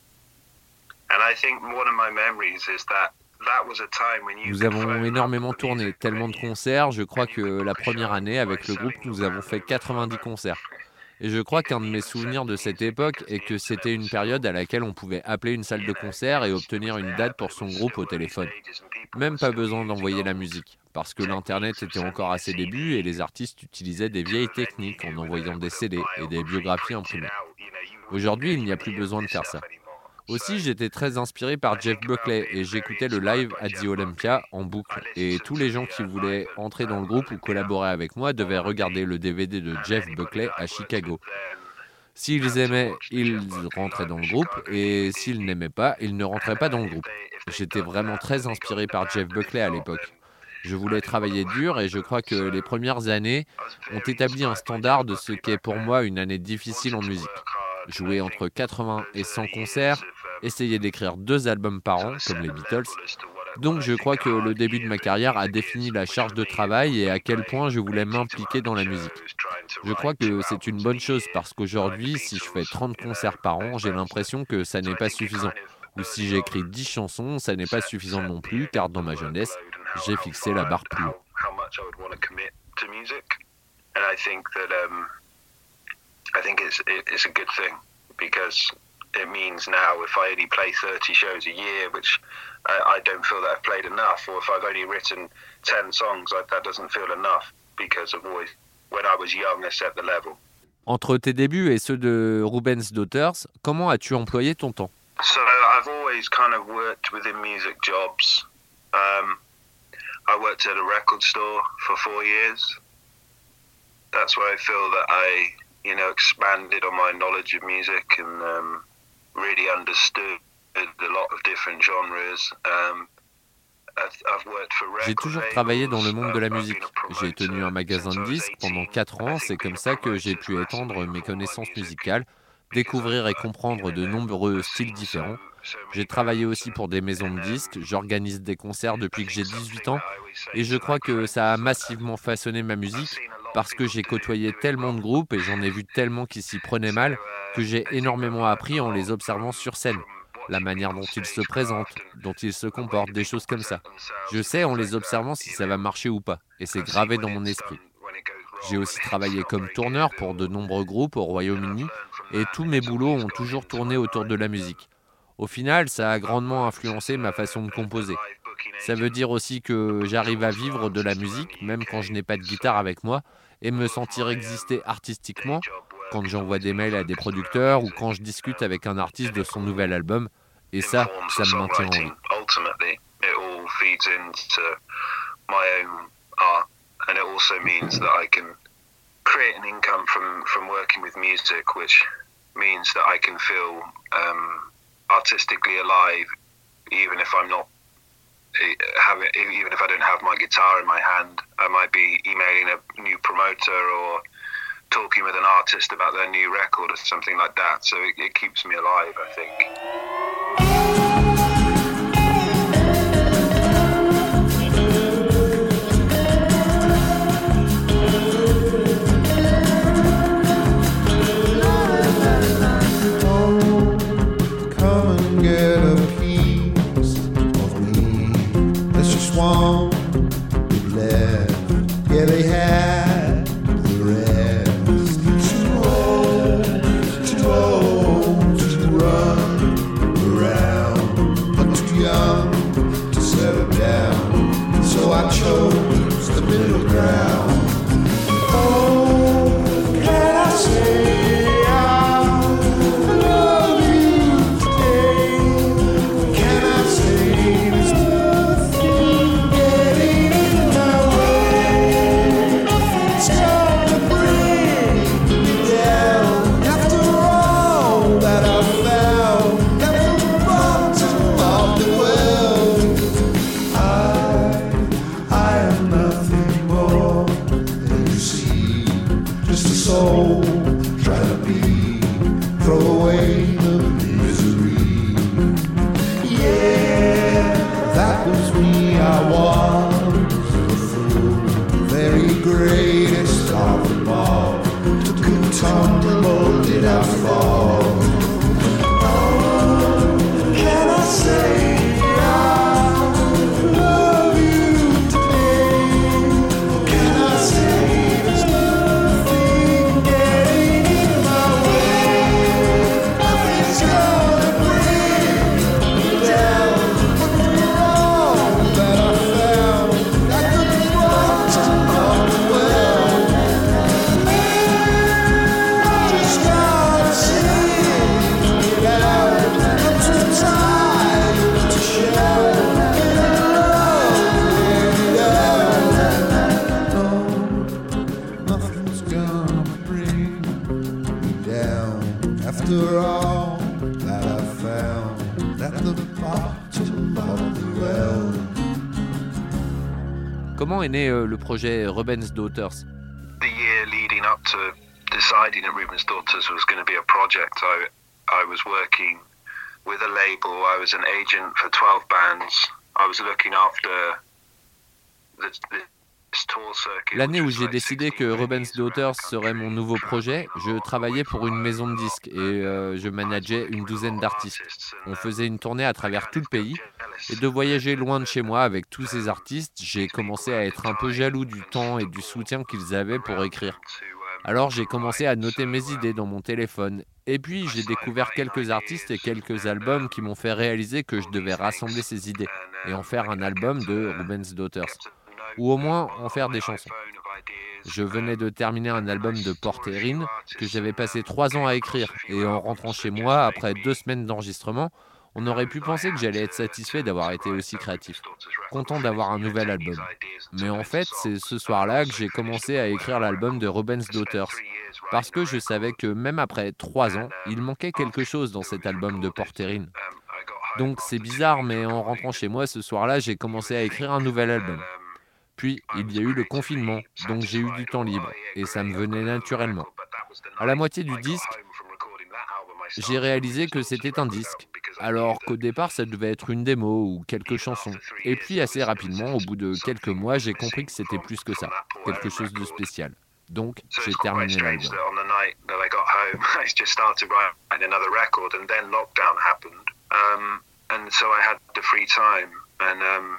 And I think one of my memories is that that was a time when you Nous avons énormément tourné, tellement de concerts. Je crois que la première année, avec le groupe, nous avons fait over the 90 phone. concerts. Et je crois qu'un de mes souvenirs de cette époque est que c'était une période à laquelle on pouvait appeler une salle de concert et obtenir une date pour son groupe au téléphone. Même pas besoin d'envoyer la musique, parce que l'Internet était encore à ses débuts et les artistes utilisaient des vieilles techniques en envoyant des CD et des biographies imprimées. Aujourd'hui, il n'y a plus besoin de faire ça. Aussi, j'étais très inspiré par Jeff Buckley et j'écoutais le live à The Olympia en boucle. Et tous les gens qui voulaient entrer dans le groupe ou collaborer avec moi devaient regarder le DVD de Jeff Buckley à Chicago. S'ils aimaient, ils rentraient dans le groupe et s'ils n'aimaient pas, ils ne rentraient pas dans le groupe. J'étais vraiment très inspiré par Jeff Buckley à l'époque. Je voulais travailler dur et je crois que les premières années ont établi un standard de ce qu'est pour moi une année difficile en musique. Jouer entre 80 et 100 concerts, essayer d'écrire deux albums par an, comme les Beatles. Donc je crois que le début de ma carrière a défini la charge de travail et à quel point je voulais m'impliquer dans la musique. Je crois que c'est une bonne chose parce qu'aujourd'hui, si je fais 30 concerts par an, j'ai l'impression que ça n'est pas suffisant. Ou si j'écris 10 chansons, ça n'est pas suffisant non plus, car dans ma jeunesse, j'ai fixé la barre plus haut. It means now if I only play 30 shows a year, which I, I don't feel that I've played enough, or if I've only written 10 songs, I, that doesn't feel enough. because I've always, when I was young, I set the level. Entre tes débuts et ceux de Rubens Daughters, comment as-tu employé ton temps So I've always kind of worked within music jobs. Um, I worked at a record store for four years. That's where I feel that I, you know, expanded on my knowledge of music and um, really understood a lot of different genres. Um, J'ai toujours travaillé dans le monde de la I've musique. J'ai tenu un magasin de disques pendant 18. 4 ans, c'est comme ça que j'ai pu étendre mes connaissances music musicales, découvrir et uh, comprendre de nombreux styles différents. J'ai travaillé aussi pour des maisons de disques, um, j'organise des concerts depuis que j'ai 18 ans, et je crois que ça a massivement façonné ma musique parce que j'ai côtoyé tellement de groupes et j'en ai vu tellement qui s'y prenaient mal que j'ai énormément appris en les observant sur scène. La manière dont ils se présentent, dont ils se comportent, des choses comme ça. Je sais en les observant si ça va marcher ou pas, et c'est gravé dans mon esprit. J'ai aussi travaillé comme tourneur pour de nombreux groupes au Royaume-Uni, et tous mes boulots ont toujours tourné autour de la musique. Au final, ça a grandement influencé ma façon de composer. Ça veut dire aussi que j'arrive à vivre de la musique, même quand je n'ai pas de guitare avec moi, et me sentir exister artistiquement quand j'envoie des mails à des producteurs ou quand je discute avec un artiste de son nouvel album. Et ça, ça me maintient en vie. Um, artistically alive, even if I'm not having, even if I don't have my guitar in my hand. I might be emailing a new promoter or talking with an artist about their new record or something like that. So it, it keeps me alive, I think. Comment est né euh, le projet Rubens Daughters? The year leading up to deciding that Ruben's Daughters was going to be a project, I, I was working with a label. I was an agent for 12 bands. I was looking after the. L'année which où j'ai décidé 16 que Rubens Daughters serait mon nouveau projet, je travaillais pour une maison de disques et euh, je manageais une douzaine d'artistes. On faisait une tournée à travers tout le pays et de voyager loin de chez moi avec tous ces artistes, j'ai commencé à être un peu jaloux du temps et du soutien qu'ils avaient pour écrire. Alors j'ai commencé à noter mes idées dans mon téléphone. Et puis j'ai découvert quelques artistes et quelques albums qui m'ont fait réaliser que je devais rassembler ces idées et en faire un album de Rubens Daughters. Ou au moins en faire des chansons. Je venais de terminer un album de Porterine que j'avais passé trois ans à écrire, et en rentrant chez moi, après deux semaines d'enregistrement, on aurait pu penser que j'allais être satisfait d'avoir été aussi créatif, content d'avoir un nouvel album. Mais en fait, c'est ce soir-là que j'ai commencé à écrire l'album de Rubens Daughters, parce que je savais que même après trois ans, il manquait quelque chose dans cet album de Porterine. Donc c'est bizarre, mais en rentrant chez moi ce soir-là, j'ai commencé à écrire un nouvel album. Puis il y a eu le confinement, donc j'ai eu du temps libre, et ça me venait naturellement. À la moitié du disque, j'ai réalisé que c'était un disque, alors qu'au départ ça devait être une démo ou quelques chansons. Et puis assez rapidement, au bout de quelques mois, j'ai compris que c'était plus que ça, quelque chose de spécial. Donc j'ai terminé l'album. um, and um,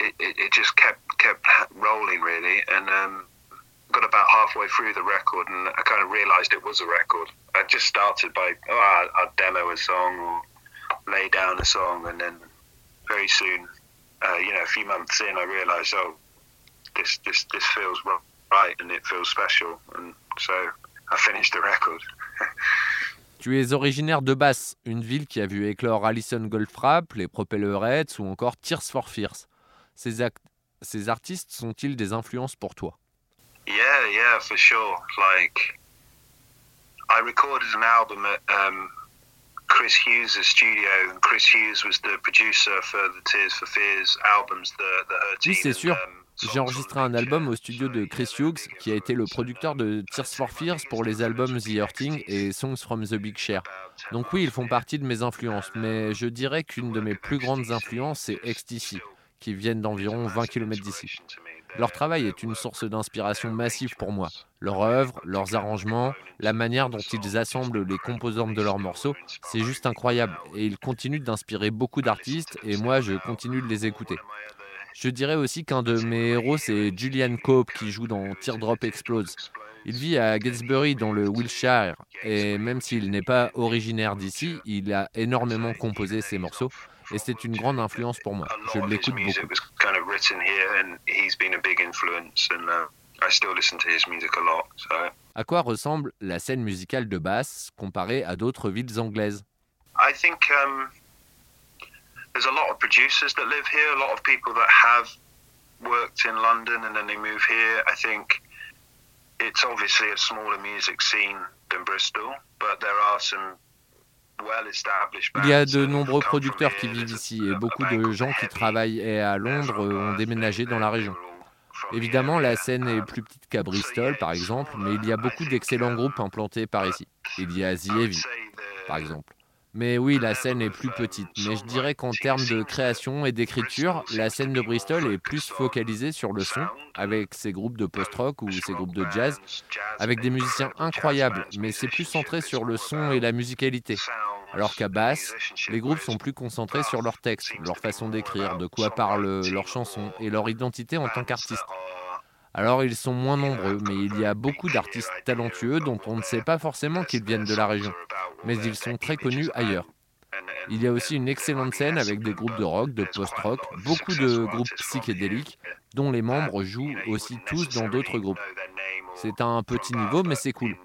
it, it, just kept kept rolling really, and um, got about halfway through the record, and I kind of realised it was a record. I just started by oh, I- I'd demo a song or lay down a song, and then very soon, uh, you know, a few months in, I realised oh, this this this feels right and it feels special and so I finished the record. Tu es originaire de Basse, une ville qui a vu éclore Alison Goldfrapp, les Propellerheads ou encore Tears for Fears. Ces, artistes sont-ils des influences pour toi? Yeah, yeah, for sure. Like I recorded an album at um, Chris Hughes' studio, and Chris Hughes was the producer for the Tears for Fears albums, the the Oui, 13 c'est and, sûr. um, J'ai enregistré un album au studio de Chris Hughes, qui a été le producteur de Tears for Fears pour les albums The Hurting et Songs from the Big Share. Donc oui, ils font partie de mes influences, mais je dirais qu'une de mes plus grandes influences, c'est XTC, qui viennent d'environ 20 km d'ici. Leur travail est une source d'inspiration massive pour moi. Leur œuvre, leurs arrangements, la manière dont ils assemblent les composantes de leurs morceaux, c'est juste incroyable. Et ils continuent d'inspirer beaucoup d'artistes et moi je continue de les écouter. Je dirais aussi qu'un de mes héros c'est Julian Cope qui joue dans Teardrop Explode. Il vit à Gatsbury dans le Wiltshire et même s'il n'est pas originaire d'ici, il a énormément composé ses morceaux et c'est une grande influence pour moi. a Je lot of his l'écoute beaucoup. uh, À quoi ressemble la scène musicale de basse comparée à d'autres villes anglaises? Il y a de that nombreux producteurs qui vivent ici et beaucoup band de gens qui travaillent à Londres ont déménagé dans la région. Évidemment, la scène est plus petite qu'à Bristol, par exemple, mais il y a beaucoup d'excellents groupes implantés par ici. Il y a The Heavy, par exemple. Mais oui, la scène est plus petite. Mais je dirais qu'en termes de création et d'écriture, la scène de Bristol est plus focalisée sur le son, avec ses groupes de post-rock ou ses groupes de jazz, avec des musiciens incroyables, mais c'est plus centré sur le son et la musicalité. Alors qu'à Basse, les groupes sont plus concentrés sur leur texte, leur façon d'écrire, de quoi parlent leurs chansons et leur identité en tant qu'artiste. Alors ils sont moins nombreux, mais il y a beaucoup d'artistes talentueux dont on ne sait pas forcément qu'ils viennent de la région, mais ils sont très connus ailleurs. Il y a aussi une excellente scène avec des groupes de rock, de post-rock, beaucoup de groupes psychédéliques, dont les membres jouent aussi tous dans d'autres groupes. C'est un petit niveau, mais c'est cool.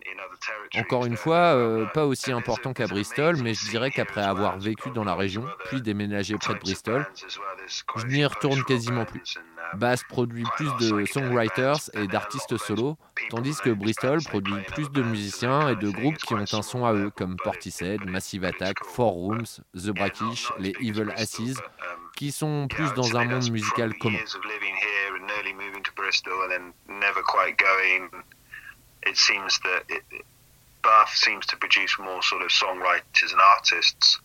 Encore une fois, euh, pas aussi important qu'à Bristol, mais je dirais qu'après avoir vécu dans la région, puis déménagé près de Bristol, je n'y retourne quasiment plus. Bass produit plus de songwriters et d'artistes solos, tandis que Bristol produit plus de musiciens et de groupes qui ont un son à eux, comme Portishead, Massive Attack, Four Rooms, The Brackish, les Evil Asses, qui sont plus dans un monde musical commun. It seems that it, Bath seems to produce more sort of songwriters and artists,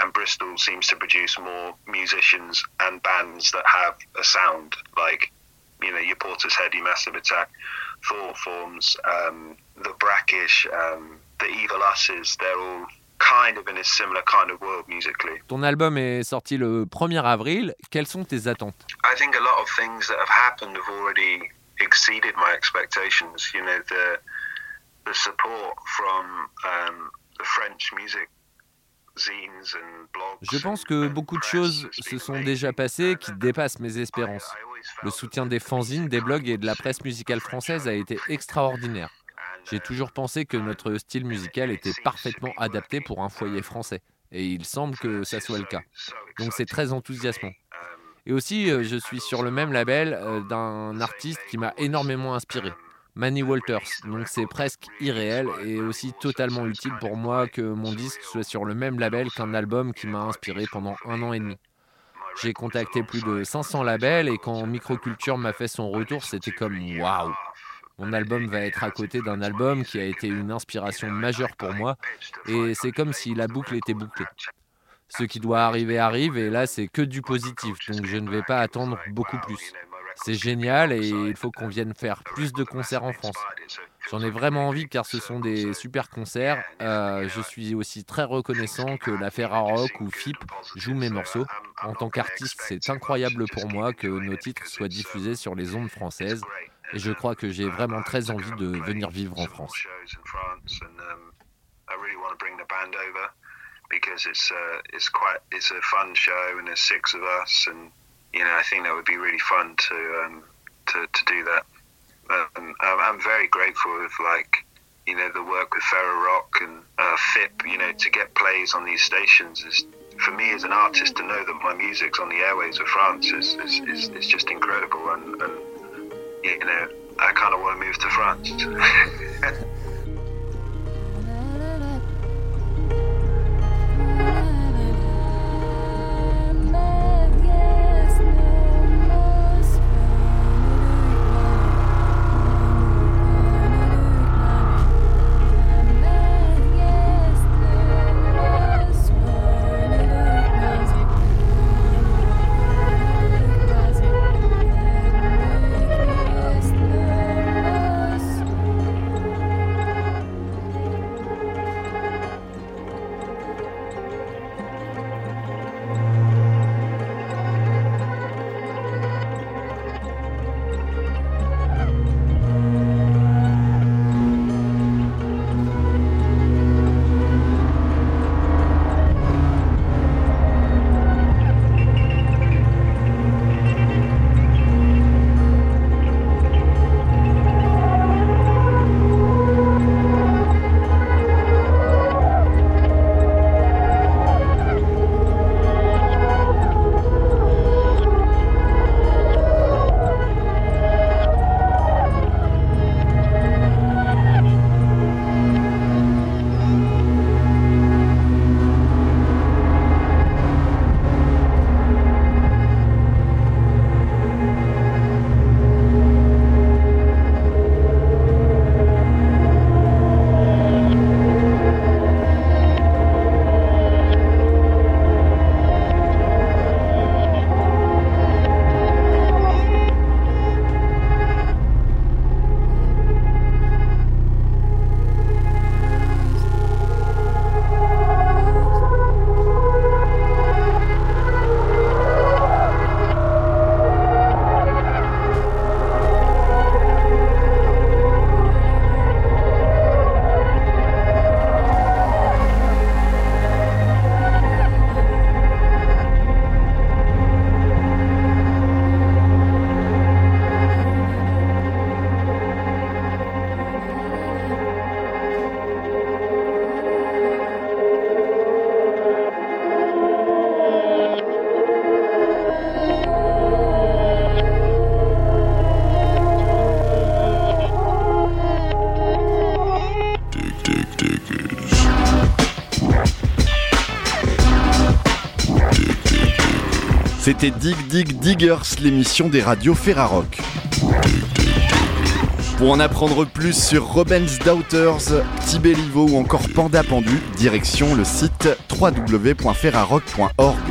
and Bristol seems to produce more musicians and bands that have a sound like, you know, your Portishead, your Massive Attack, Thought Forms, um, the Brackish, um, the Evil Us's. They're all kind of in a similar kind of world musically. Ton album est sorti le 1er avril, quelles sont tes attentes I think a lot of things that have happened have already exceeded my expectations. You know, the the support from um, the French music. Je pense que beaucoup de choses se sont déjà passées qui dépassent mes espérances. Le soutien des fanzines, des blogs et de la presse musicale française a été extraordinaire. J'ai toujours pensé que notre style musical était parfaitement adapté pour un foyer français. Et il semble que ça soit le cas. Donc c'est très enthousiasmant. Et aussi, euh, je suis sur le même label euh, d'un artiste qui m'a énormément inspiré, Manny Walters. Donc c'est presque irréel et aussi totalement utile pour moi que mon disque soit sur le même label qu'un album qui m'a inspiré pendant un an et demi. J'ai contacté plus de 500 labels et quand Microculture m'a fait son retour, c'était comme waouh. Mon album va être à côté d'un album qui a été une inspiration majeure pour moi et c'est comme si la boucle était bouclée. Ce qui doit arriver arrive et là c'est que du positif donc je ne vais pas attendre beaucoup plus. C'est génial et il faut qu'on vienne faire plus de concerts en France. J'en ai vraiment envie car ce sont des super concerts. Euh, je suis aussi très reconnaissant que la Ferrarock ou FIP jouent mes morceaux. En tant qu'artiste, c'est incroyable pour moi que nos titres soient diffusés sur les ondes françaises et je crois que j'ai vraiment très envie de venir vivre en France. because it's uh, it's quite it's a fun show, and there's six of us, you know I think that would be really fun to um, to to do that. Um, I'm very grateful with like you know the work with Ferro Rock and uh, FIP. You know to get plays on these stations is for me as an artist to know that my music's on the airways of France is is, is, is just incredible, and, and you know I kind of want to move to France. C'était Dig Dig Diggers, l'émission des radios Ferrarock. Pour en apprendre plus sur Robens Doubters, Tibelivo ou encore Panda Pendu, direction le site www.ferrarock.org.